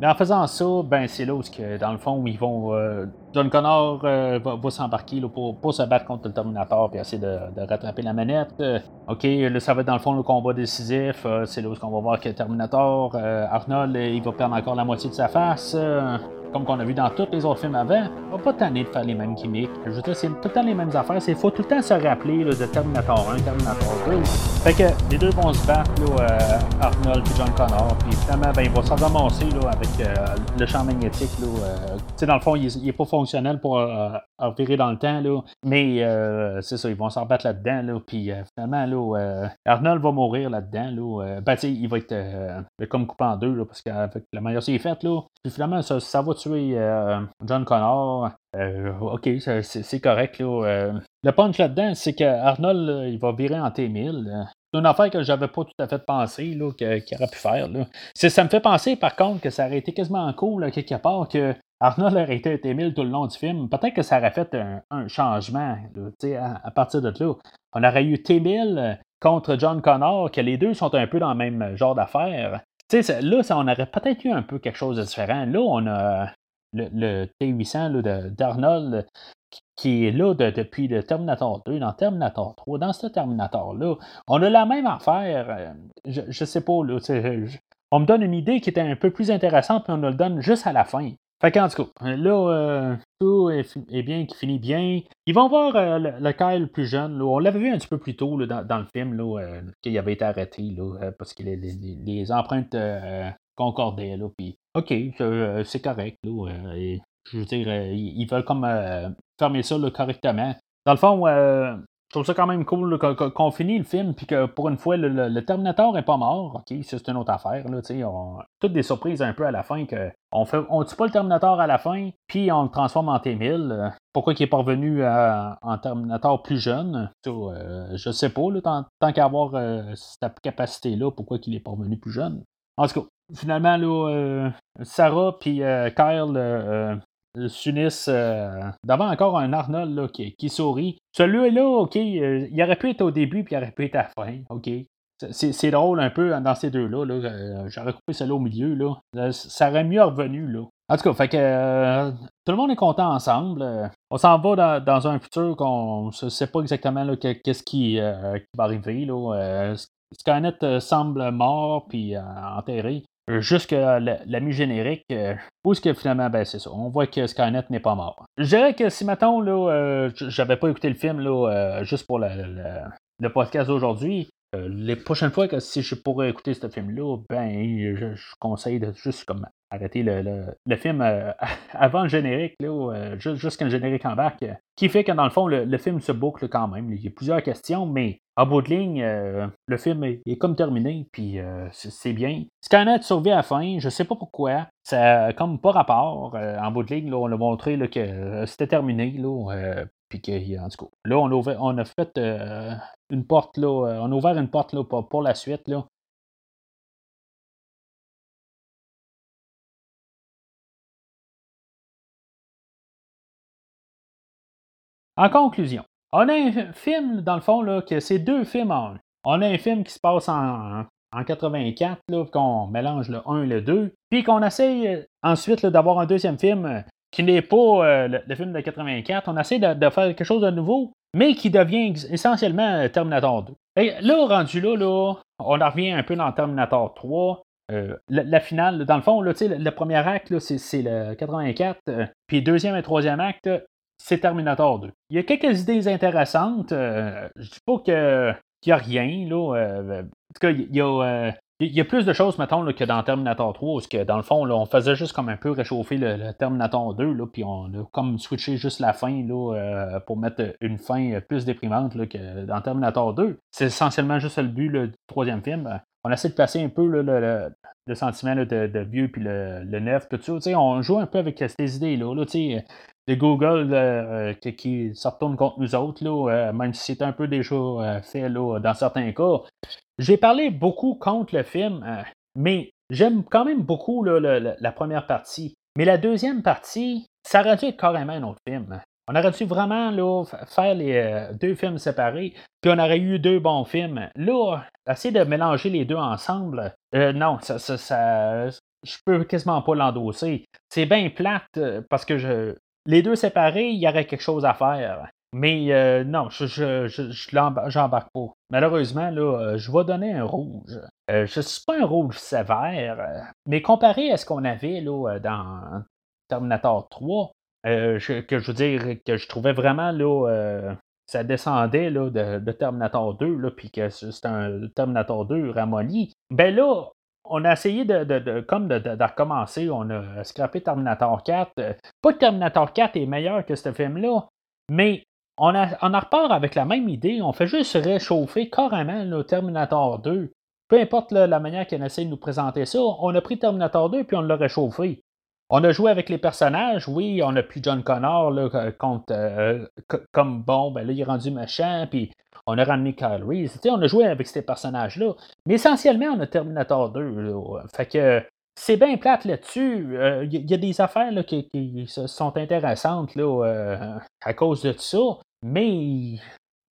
mais en faisant ça, ben c'est là où, que, dans le fond, ils vont. Euh, John Connor va, s'embarquer pour, pour, se battre contre le Terminator et essayer de, rattraper la manette. ok, là, ça va être dans le fond le combat décisif. c'est là où on va voir que Terminator, Arnold, il va perdre encore la moitié de sa face comme qu'on a vu dans tous les autres films avant, on va pas tanner de faire les mêmes gimmicks. Je veux dire, c'est tout le temps les mêmes affaires. Il faut tout le temps se rappeler de Terminator 1, Terminator 2. Fait que les deux vont se battre, là, euh, Arnold et John Connor. Puis finalement, ben, ils vont s'en ramasser là, avec euh, le champ magnétique. Là, euh, dans le fond, il n'est pas fonctionnel pour revirer dans le temps. Là, mais c'est ça, ils vont s'en battre là-dedans. Là, puis finalement, là, Arnold va mourir là-dedans. Là, ben, il va être comme coupé en deux là, parce que la manière c'est faite. Là, puis finalement, ça, ça va tuer euh, John Connor. Euh, ok, c'est correct. Euh. le punch là-dedans, c'est que Arnold, il va virer en T1000. C'est une affaire que j'avais pas tout à fait pensé qu'il aurait pu faire. Là. Ça me fait penser, par contre, que ça aurait été quasiment cool, quelque part, que Arnold aurait été T1000 tout le long du film. Peut-être que ça aurait fait un, changement à, à, partir de là. On aurait eu T1000 contre John Connor, que les deux sont un peu dans le même genre d'affaires. là, ça, on aurait peut-être eu un peu quelque chose de différent. Là, on a le, T800 d'Arnold qui est là depuis le Terminator 2, dans Terminator 3, dans ce Terminator-là. On a la même affaire. Euh, je, ne sais pas, on me donne une idée qui était un peu plus intéressante, puis on nous le donne juste à la fin. Fait qu'en tout cas, là, euh, tout est, bien, qui finit bien. Ils vont voir euh, le, Kyle plus jeune. On l'avait vu un petit peu plus tôt dans, le film, là, qu'il avait été arrêté, parce que les empreintes concordaient. Là, puis, OK, euh, c'est correct. Là, euh, je veux dire, euh, ils veulent comme fermer ça correctement. Dans le fond, je trouve ça quand même cool qu'on finit le film, puis que pour une fois, le, Terminator n'est pas mort. OK, c'est une autre affaire. Là, toutes des surprises un peu à la fin. que On fait, on tue pas le Terminator à la fin, puis on le transforme en T-1000. Pourquoi il n'est pas revenu en Terminator plus jeune? Je sais pas. Là, tant, qu'à avoir cette capacité-là, pourquoi il n'est pas revenu plus jeune? En tout cas, finalement, là, euh, Sarah puis euh, Euh, s'unissent devant encore un Arnold là, qui, sourit. Celui-là, OK, il aurait pu être au début puis il aurait pu être à la fin. OK. C'est drôle un peu dans ces deux-là. -là, J'aurais coupé celui-là au milieu. Là. Ça aurait mieux revenu. Là. En tout cas, fait que tout le monde est content ensemble. on s'en va dans, un futur qu'on ne sait pas exactement qu'est-ce qui, qui, va arriver. Là. Skynet semble mort puis enterré. Euh, jusqu'à la, mi-générique, euh, où est-ce que finalement, ben c'est ça, on voit que Skynet n'est pas mort. Je dirais que si, maintenant là, euh, j'avais pas écouté le film, là, juste pour le podcast d'aujourd'hui, les prochaines fois que si je pourrais écouter ce film-là, ben, je, conseille de juste comme arrêter le, film avant le générique, là, jusqu'à le générique en bac, qui fait que dans le fond, le, film se boucle quand même. Il y a plusieurs questions, mais en bout de ligne, euh, le film est, comme terminé, puis euh, c'est bien. Skynet survit à la fin, je sais pas pourquoi. Ça comme pas rapport. Euh, en bout de ligne, on a montré que c'était terminé, là, puis que, en tout cas, là, on a, ouvert, on a fait une porte, là, on a ouvert une porte là, pour, pour la suite, là. En conclusion, on a un film, dans le fond, là, que c'est deux films en un. On a un film qui se passe en, en 84, qu'on mélange le 1 et le 2, puis qu'on essaye ensuite d'avoir un deuxième film qui n'est pas le, film de 84. On essaie de, faire quelque chose de nouveau, mais qui devient essentiellement Terminator 2. Et là, rendu là, on en revient un peu dans Terminator 3. la, finale, dans le fond, là, le, le premier acte, c'est le 84, puis le deuxième et troisième acte, c'est Terminator 2. Il y a quelques idées intéressantes. Euh, je dis pas qu'il n'y a rien. Là, euh, en tout cas, il y a, euh, il y a plus de choses, mettons, que dans Terminator 3, parce que dans le fond, on faisait juste comme un peu réchauffer le, Terminator 2, là, puis on a comme switché juste la fin là, pour mettre une fin plus déprimante que dans Terminator 2. C'est essentiellement juste le but du troisième film. On essaie de placer un peu le, sentiment de, vieux puis le, neuf, tout on joue un peu avec ces idées-là. Là, de Google euh, qui, se retourne contre nous autres, là, euh, même si c'est un peu déjà euh, fait là, dans certains cas. J'ai parlé beaucoup contre le film, mais j'aime quand même beaucoup la première partie. Mais la deuxième partie, ça aurait dû être carrément un autre film. On aurait dû vraiment là, faire les deux films séparés, puis on aurait eu deux bons films. Là, essayer de mélanger les deux ensemble, non, ça, ça, ça, je peux quasiment pas l'endosser. C'est bien plate parce que je, les deux séparés, il y aurait quelque chose à faire. Mais euh, non, je, je, pas. Malheureusement, euh, je vais donner un rouge. Euh, je ne suis pas un rouge sévère, mais comparé à ce qu'on avait dans Terminator 3, que je veux dire que je trouvais vraiment là, ça descendait de, Terminator 2, là, puis que c'est un Terminator 2 ramolli. Ben là, on a essayé de, comme de, recommencer. On a scrappé Terminator 4. Euh, pas que Terminator 4 est meilleur que ce film-là, mais on, en repart avec la même idée. On fait juste réchauffer carrément le Terminator 2. Peu importe la manière qu'on essaie de nous présenter ça, on a pris Terminator 2 puis on l'a réchauffé. On a joué avec les personnages, oui, on a pris John Connor là, contre, euh, comme bon, ben là, il est rendu méchant, puis on a ramené Kyle Reese. on a joué avec ces personnages-là. Mais essentiellement, on a Terminator 2. Fait que c'est bien plate là-dessus. Il euh, y, a des affaires qui, sont intéressantes euh, à cause de ça. Mais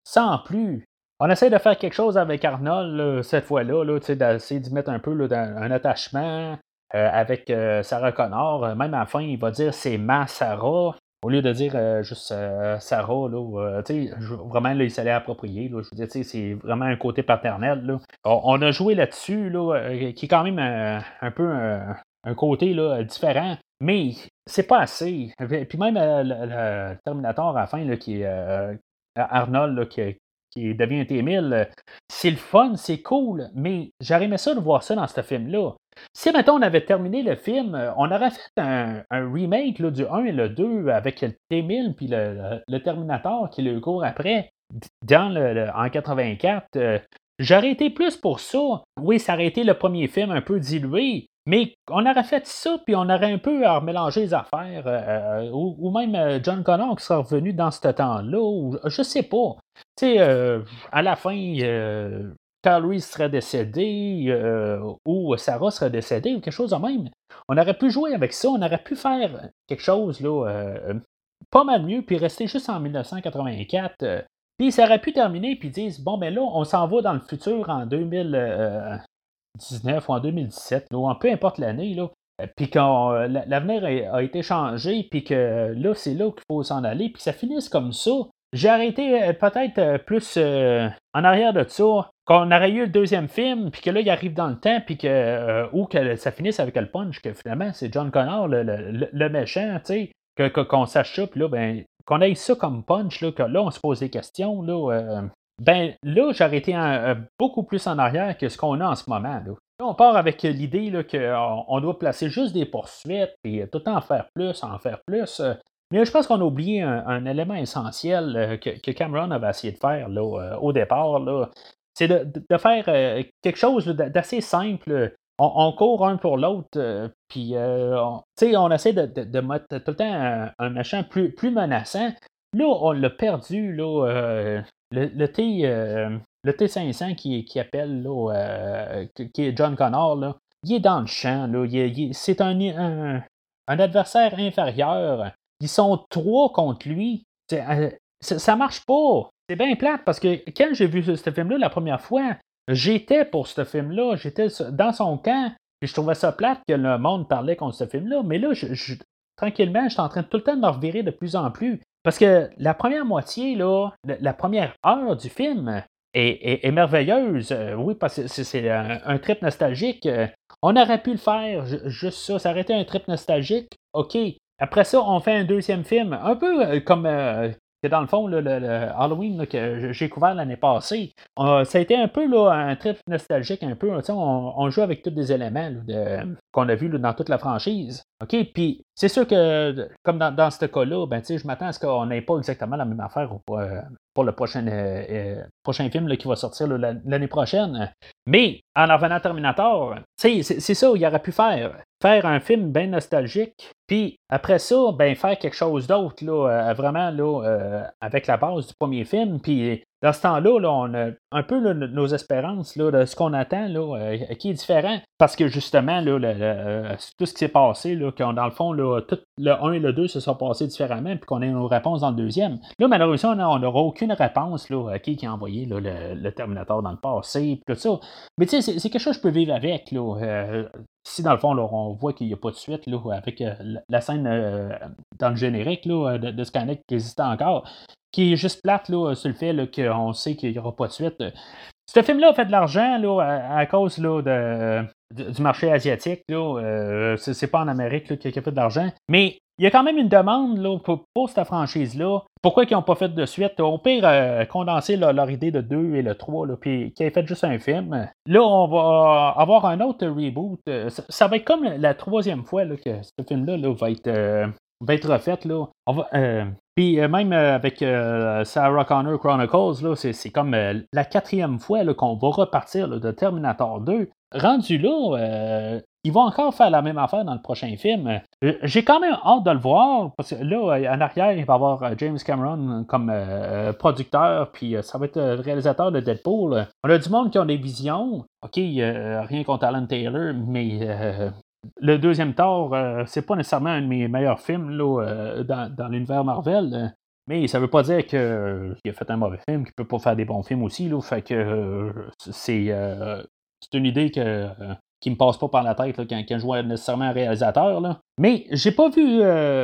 sans plus. On essaie de faire quelque chose avec Arnold cette fois-là, là, d'essayer d'y mettre un peu un attachement. Euh, avec Sarah Connor. Même à la fin, il va dire c'est ma Sarah. Au lieu de dire juste Sarah, là, vraiment, là, il s'allait approprier. Là, je veux dire, c'est vraiment un côté paternel. Là. On, a joué là-dessus, là, qui est quand même un, peu un, côté là, différent, mais c'est pas assez. Puis même le, Terminator à la fin, là, qui est Arnold, qui, qui devient un T-1000, c'est le fun, c'est cool, mais j'aurais aimé ça de voir ça dans ce film-là. Si, maintenant on avait terminé le film, euh, on aurait fait un, remake du 1 et le 2 avec le T-1000 puis le, Terminator qui le court après, dans le, en 84. Euh, j'aurais été plus pour ça. Oui, ça aurait été le premier film un peu dilué, mais on aurait fait ça, puis on aurait un peu mélangé les affaires. Euh, ou, même John Connor qui serait revenu dans ce temps-là, ou je sais pas. Tu sais, à la fin, Carl serait décédé euh, ou Sarah serait décédée ou quelque chose de même. On aurait pu jouer avec ça, on aurait pu faire quelque chose là, euh, pas mal mieux, puis rester juste en 1984. Euh, puis ça aurait pu terminer, puis dire bon, ben là, on s'en va dans le futur en 2019 ou en 2017, ou peu importe l'année, là. Puis quand l'avenir a, été changé, puis que là, c'est là qu'il faut s'en aller, puis ça finisse comme ça. J'ai arrêté peut-être plus en arrière de ça qu'on aurait eu le deuxième film, puis que là, il arrive dans le temps, puis que, euh, ou que ça finisse avec le punch, que finalement, c'est John Connor, le, méchant, tu sais, qu'on sache ça, puis là, ben, qu'on ait ça comme punch, là, que là, on se pose des questions, là, euh, ben, là, j'aurais été euh, beaucoup plus en arrière que ce qu'on a en ce moment, là. on part avec l'idée qu'on doit placer juste des poursuites, et tout en faire plus, en faire plus. Mais je pense qu'on a oublié un, élément essentiel que, Cameron avait essayé de faire là, au départ. C'est de, faire euh, quelque chose d'assez simple. On, court un pour l'autre, euh, puis euh, on, essaie de, mettre tout le temps un, machin plus, plus menaçant. Là, on l'a perdu, là, le, T. le T500 qui, qui appelle, là, qui est John Connor, là, il est dans le champ. Là, c'est un, un, adversaire inférieur. Ils sont trois contre lui. Ça, ça marche pas. C'est bien plate parce que quand j'ai vu ce, film-là la première fois, j'étais pour ce film-là, j'étais dans son camp, et je trouvais ça plate que le monde parlait contre ce film-là, mais là, tranquillement, je suis en train de tout le temps de me revirer de plus en plus. Parce que la première moitié, là, la première heure du film est, merveilleuse. Euh, oui, parce que c'est un, trip nostalgique. Euh, on aurait pu le faire, juste ça, ça aurait été un trip nostalgique. OK. Après ça, on fait un deuxième film, un peu euh, comme que dans le fond, le, Halloween que j'ai couvert l'année passée, ça a été un peu là, un trip nostalgique, un peu. On, on, joue avec tous des éléments qu'on a vus dans toute la franchise. OK? Puis c'est sûr que, comme dans, ce cas-là, ben, je m'attends à ce qu'on n'ait pas exactement la même affaire pour, euh, le prochain, euh, euh, prochain film qui va sortir l'année prochaine. Mais en revenant à Terminator, c'est ça il aurait pu faire. Faire un film bien nostalgique, puis après ça, ben, faire quelque chose d'autre, vraiment là, avec la base du premier film, puis dans ce temps-là, on a un peu nos espérances de ce qu'on attend là, qui est différent. Parce que justement, là, tout ce qui s'est passé, là, dans le fond, là, tout le 1 et le 2 se sont passés différemment, puis qu'on ait nos réponses dans le deuxième. Là, malheureusement, on n'aura aucune réponse là, à qui, qui a envoyé le, Terminator dans le passé, tout ça. Mais tu sais, c'est quelque chose que je peux vivre avec. Là, euh, si dans le fond, on voit qu'il n'y a pas de suite là, avec euh, la scène euh, dans le générique là, de, de Skynet qui existe encore, qui est juste plate là, sur le fait qu'on sait qu'il n'y aura pas de suite. Ce film-là a fait de l'argent à, cause là, de, du marché asiatique. Là, euh, c'est, pas en Amérique qu'il a fait de l'argent. Mais il y a quand même une demande pour, cette franchise-là. Pourquoi ils n'ont pas fait de suite? Au pire, euh, condenser leur idée de 2 et le 3, là, puis qu'ils aient fait juste un film. Là, on va avoir un autre reboot. Euh, ça, va être comme la troisième fois que ce film-là va être. Là. Puis euh, même euh, avec euh, Sarah Connor Chronicles, c'est, comme la quatrième fois qu'on va repartir de Terminator 2. Rendu là, ils vont encore faire la même affaire dans le prochain film. J'ai quand même hâte de le voir, parce que là, en arrière, il va y avoir James Cameron comme producteur, puis ça va être le réalisateur de Deadpool. On a du monde qui ont des visions. OK, rien contre Alan Taylor, mais le deuxième Thor, euh, c'est pas nécessairement un de mes meilleurs films là, euh, dans, l'univers Marvel. Euh, mais ça veut pas dire qu'il a fait un mauvais film, qu'il peut pas faire des bons films aussi. Là, fait que c'est, une idée que, qui me passe pas par la tête quand, je vois nécessairement un réalisateur. Là. Mais j'ai pas vu.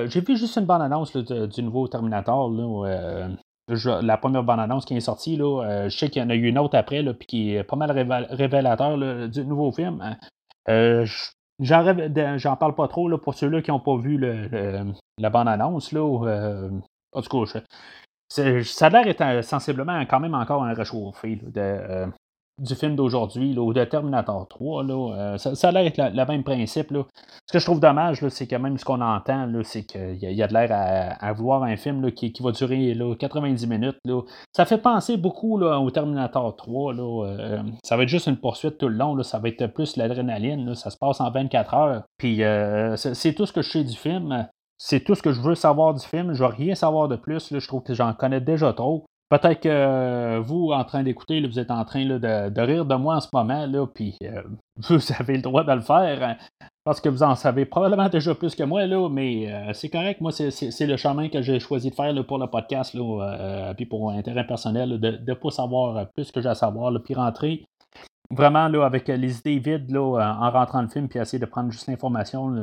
j'ai vu juste une bande-annonce du nouveau Terminator. la première bande-annonce qui est sortie, là, je sais qu'il y en a eu une autre après, là, puis qui est pas mal révélateur du nouveau film. Euh, J'en parle pas trop là, pour ceux-là qui n'ont pas vu le, la bande-annonce. Là, euh, en tout cas, ça a l'air sensiblement quand même encore un réchauffé de, euh, du film d'aujourd'hui, ou de Terminator 3. Là, euh, ça, a l'air le même principe. Là. Ce que je trouve dommage, c'est que même ce qu'on entend, c'est qu'il y, a de l'air à, vouloir un film qui, va durer 90 minutes. Ça fait penser beaucoup au Terminator 3. Euh, ça va être juste une poursuite tout le long. Ça va être plus l'adrénaline. Ça se passe en 24 heures. Puis euh, c'est tout ce que je sais du film. C'est tout ce que je veux savoir du film. Je veux rien savoir de plus. Je trouve que j'en connais déjà trop. Peut-être que euh, vous, en train d'écouter, vous êtes en train de, rire de moi en ce moment, puis euh, vous avez le droit de le faire, hein, parce que vous en savez probablement déjà plus que moi, là, mais euh, c'est correct. Moi, c'est le chemin que j'ai choisi de faire pour le podcast, là, puis pour intérêt personnel, de ne pas savoir plus que j'ai à savoir, puis rentrer vraiment là, avec les idées vides là, en rentrant le film, puis essayer de prendre juste l'information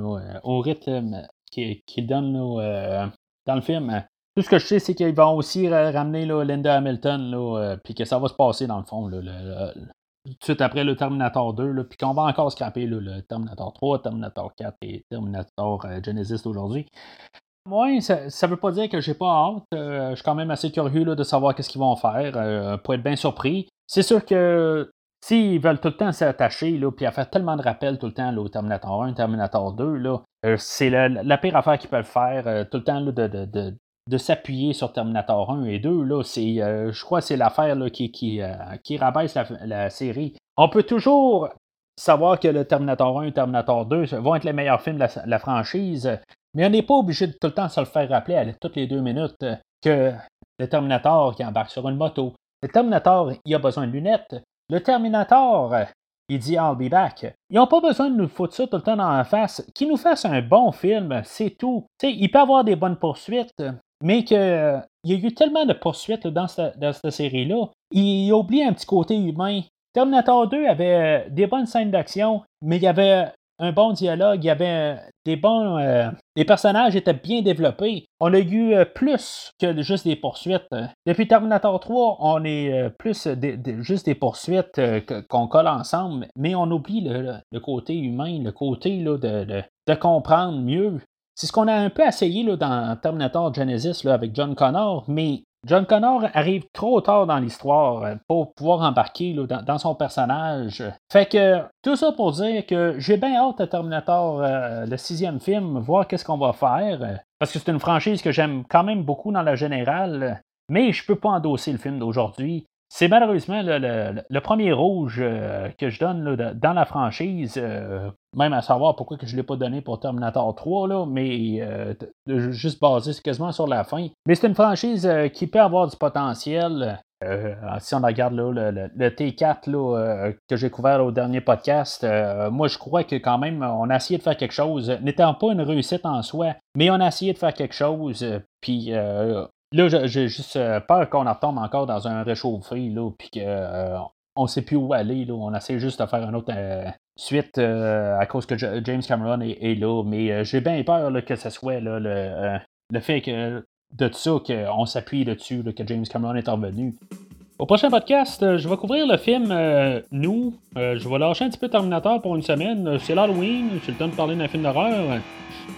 au rythme qu'il donne dans le film. Tout ce que je sais, c'est qu'ils vont aussi ramener Linda Hamilton, euh, puis que ça va se passer dans le fond, tout de suite après le Terminator 2, puis qu'on va encore scraper le Terminator 3, Terminator 4 et Terminator euh, Genesis d'aujourd'hui. Moi, ça ne veut pas dire que j'ai pas hâte. Euh, je suis quand même assez curieux de savoir qu'est-ce qu'ils vont faire, pour être bien surpris. C'est sûr que S'ils veulent tout le temps s'attacher, puis à faire tellement de rappels tout le temps au Terminator 1, Terminator 2, c'est la, pire affaire qu'ils peuvent faire, tout le temps de s'appuyer sur Terminator 1 et 2. Là, c'est, euh, je crois que c'est l'affaire qui, qui, euh, qui rabaisse la, série. On peut toujours savoir que le Terminator 1 et Terminator 2 vont être les meilleurs films de la, franchise, mais on n'est pas obligé de tout le temps se le faire rappeler à toutes les deux minutes que le Terminator qui embarque sur une moto. Le Terminator, il a besoin de lunettes. Le Terminator, il dit I'll be back. Ils n'ont pas besoin de nous foutre ça tout le temps dans la face. Qu'ils nous fassent un bon film, c'est tout. il peut avoir des bonnes poursuites, mais qu'il euh, y a eu tellement de poursuites dans, cette, série-là, il oublie un petit côté humain. Terminator 2 avait des bonnes scènes d'action, mais il y avait un bon dialogue, il y avait des bons. Euh, les personnages étaient bien développés. On a eu euh, plus que juste des poursuites. Depuis Terminator 3, on est euh, plus juste des poursuites qu'on colle ensemble, mais on oublie le, côté humain, le côté là, de, comprendre mieux. C'est ce qu'on a un peu essayé là, dans Terminator Genesis avec John Connor, mais John Connor arrive trop tard dans l'histoire euh, pour pouvoir embarquer dans, son personnage. Fait que tout ça pour dire que j'ai bien hâte à Terminator, euh, le sixième film, voir qu'est-ce qu'on va faire. Parce que c'est une franchise que j'aime quand même beaucoup dans la générale. Mais je peux pas endosser le film d'aujourd'hui. C'est malheureusement le, premier rouge euh, que je donne dans la franchise, euh, même à savoir pourquoi je ne l'ai pas donné pour Terminator 3, là, mais euh, juste basé quasiment sur la fin. Mais c'est une franchise qui peut avoir du potentiel. si on regarde le, T4 que j'ai couvert au dernier podcast, moi je crois que quand même on a essayé de faire quelque chose, n'étant pas une réussite en soi, mais on a essayé de faire quelque chose, puis Là, j'ai juste euh, peur qu'on retombe encore dans un réchauffé, là, puis qu'on euh, ne sait plus où aller. Là. On essaie juste de faire une autre euh, suite à cause que James Cameron est, là. Mais j'ai bien peur que ce soit là, le, le, fait que de ça, qu'on s'appuie dessus, que James Cameron est revenu. Au prochain podcast, je vais couvrir le film Nous. je vais lâcher un petit peu Terminator pour une semaine. C'est l'Halloween, j'ai le temps de parler d'un film d'horreur.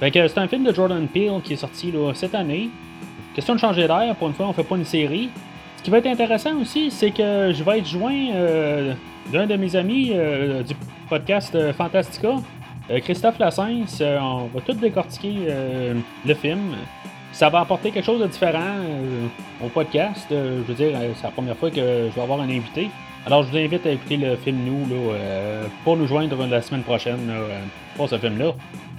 c'est un film de Jordan Peele qui est sorti cette année. Question de changer d'air, pour une fois, on fait pas une série. Ce qui va être intéressant aussi, c'est que je vais être joint euh, d'un de mes amis euh, du podcast euh, Fantastica, Christophe Lassens. on va tout décortiquer le film. Ça va apporter quelque chose de différent au podcast. je veux dire, c'est la première fois que je vais avoir un invité. Alors, je vous invite à écouter le film Nous là, pour nous joindre la semaine prochaine pour ce film-là.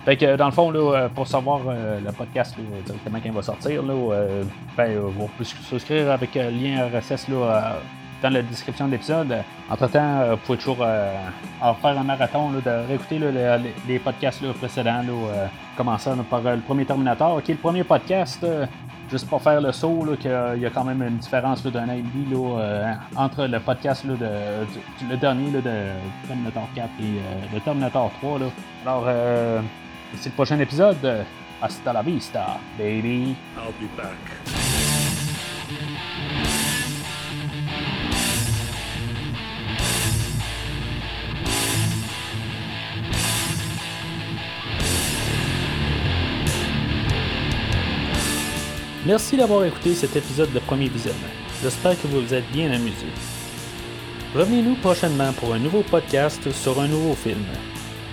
Fait que dans le fond, là, euh, pour savoir euh, le podcast directement quand il va sortir, là, euh, ben, vous pouvez souscrire avec le lien RSS là, dans la description de l'épisode. Entre-temps, vous pouvez toujours en faire un marathon, là, de réécouter les, podcasts précédents, là, commençant par le premier Terminator, qui est le premier podcast. Juste pour faire le saut, qu'il y a quand même une différence d'un an là, entre le podcast là, de, le dernier là, de Terminator 4 et le Terminator 3. Là. Alors, c'est le prochain épisode. Hasta la vista, baby. I'll be back. Merci d'avoir écouté cet épisode de Premier Visionnement. J'espère que vous vous êtes bien amusé. Revenez-nous prochainement pour un nouveau podcast sur un nouveau film.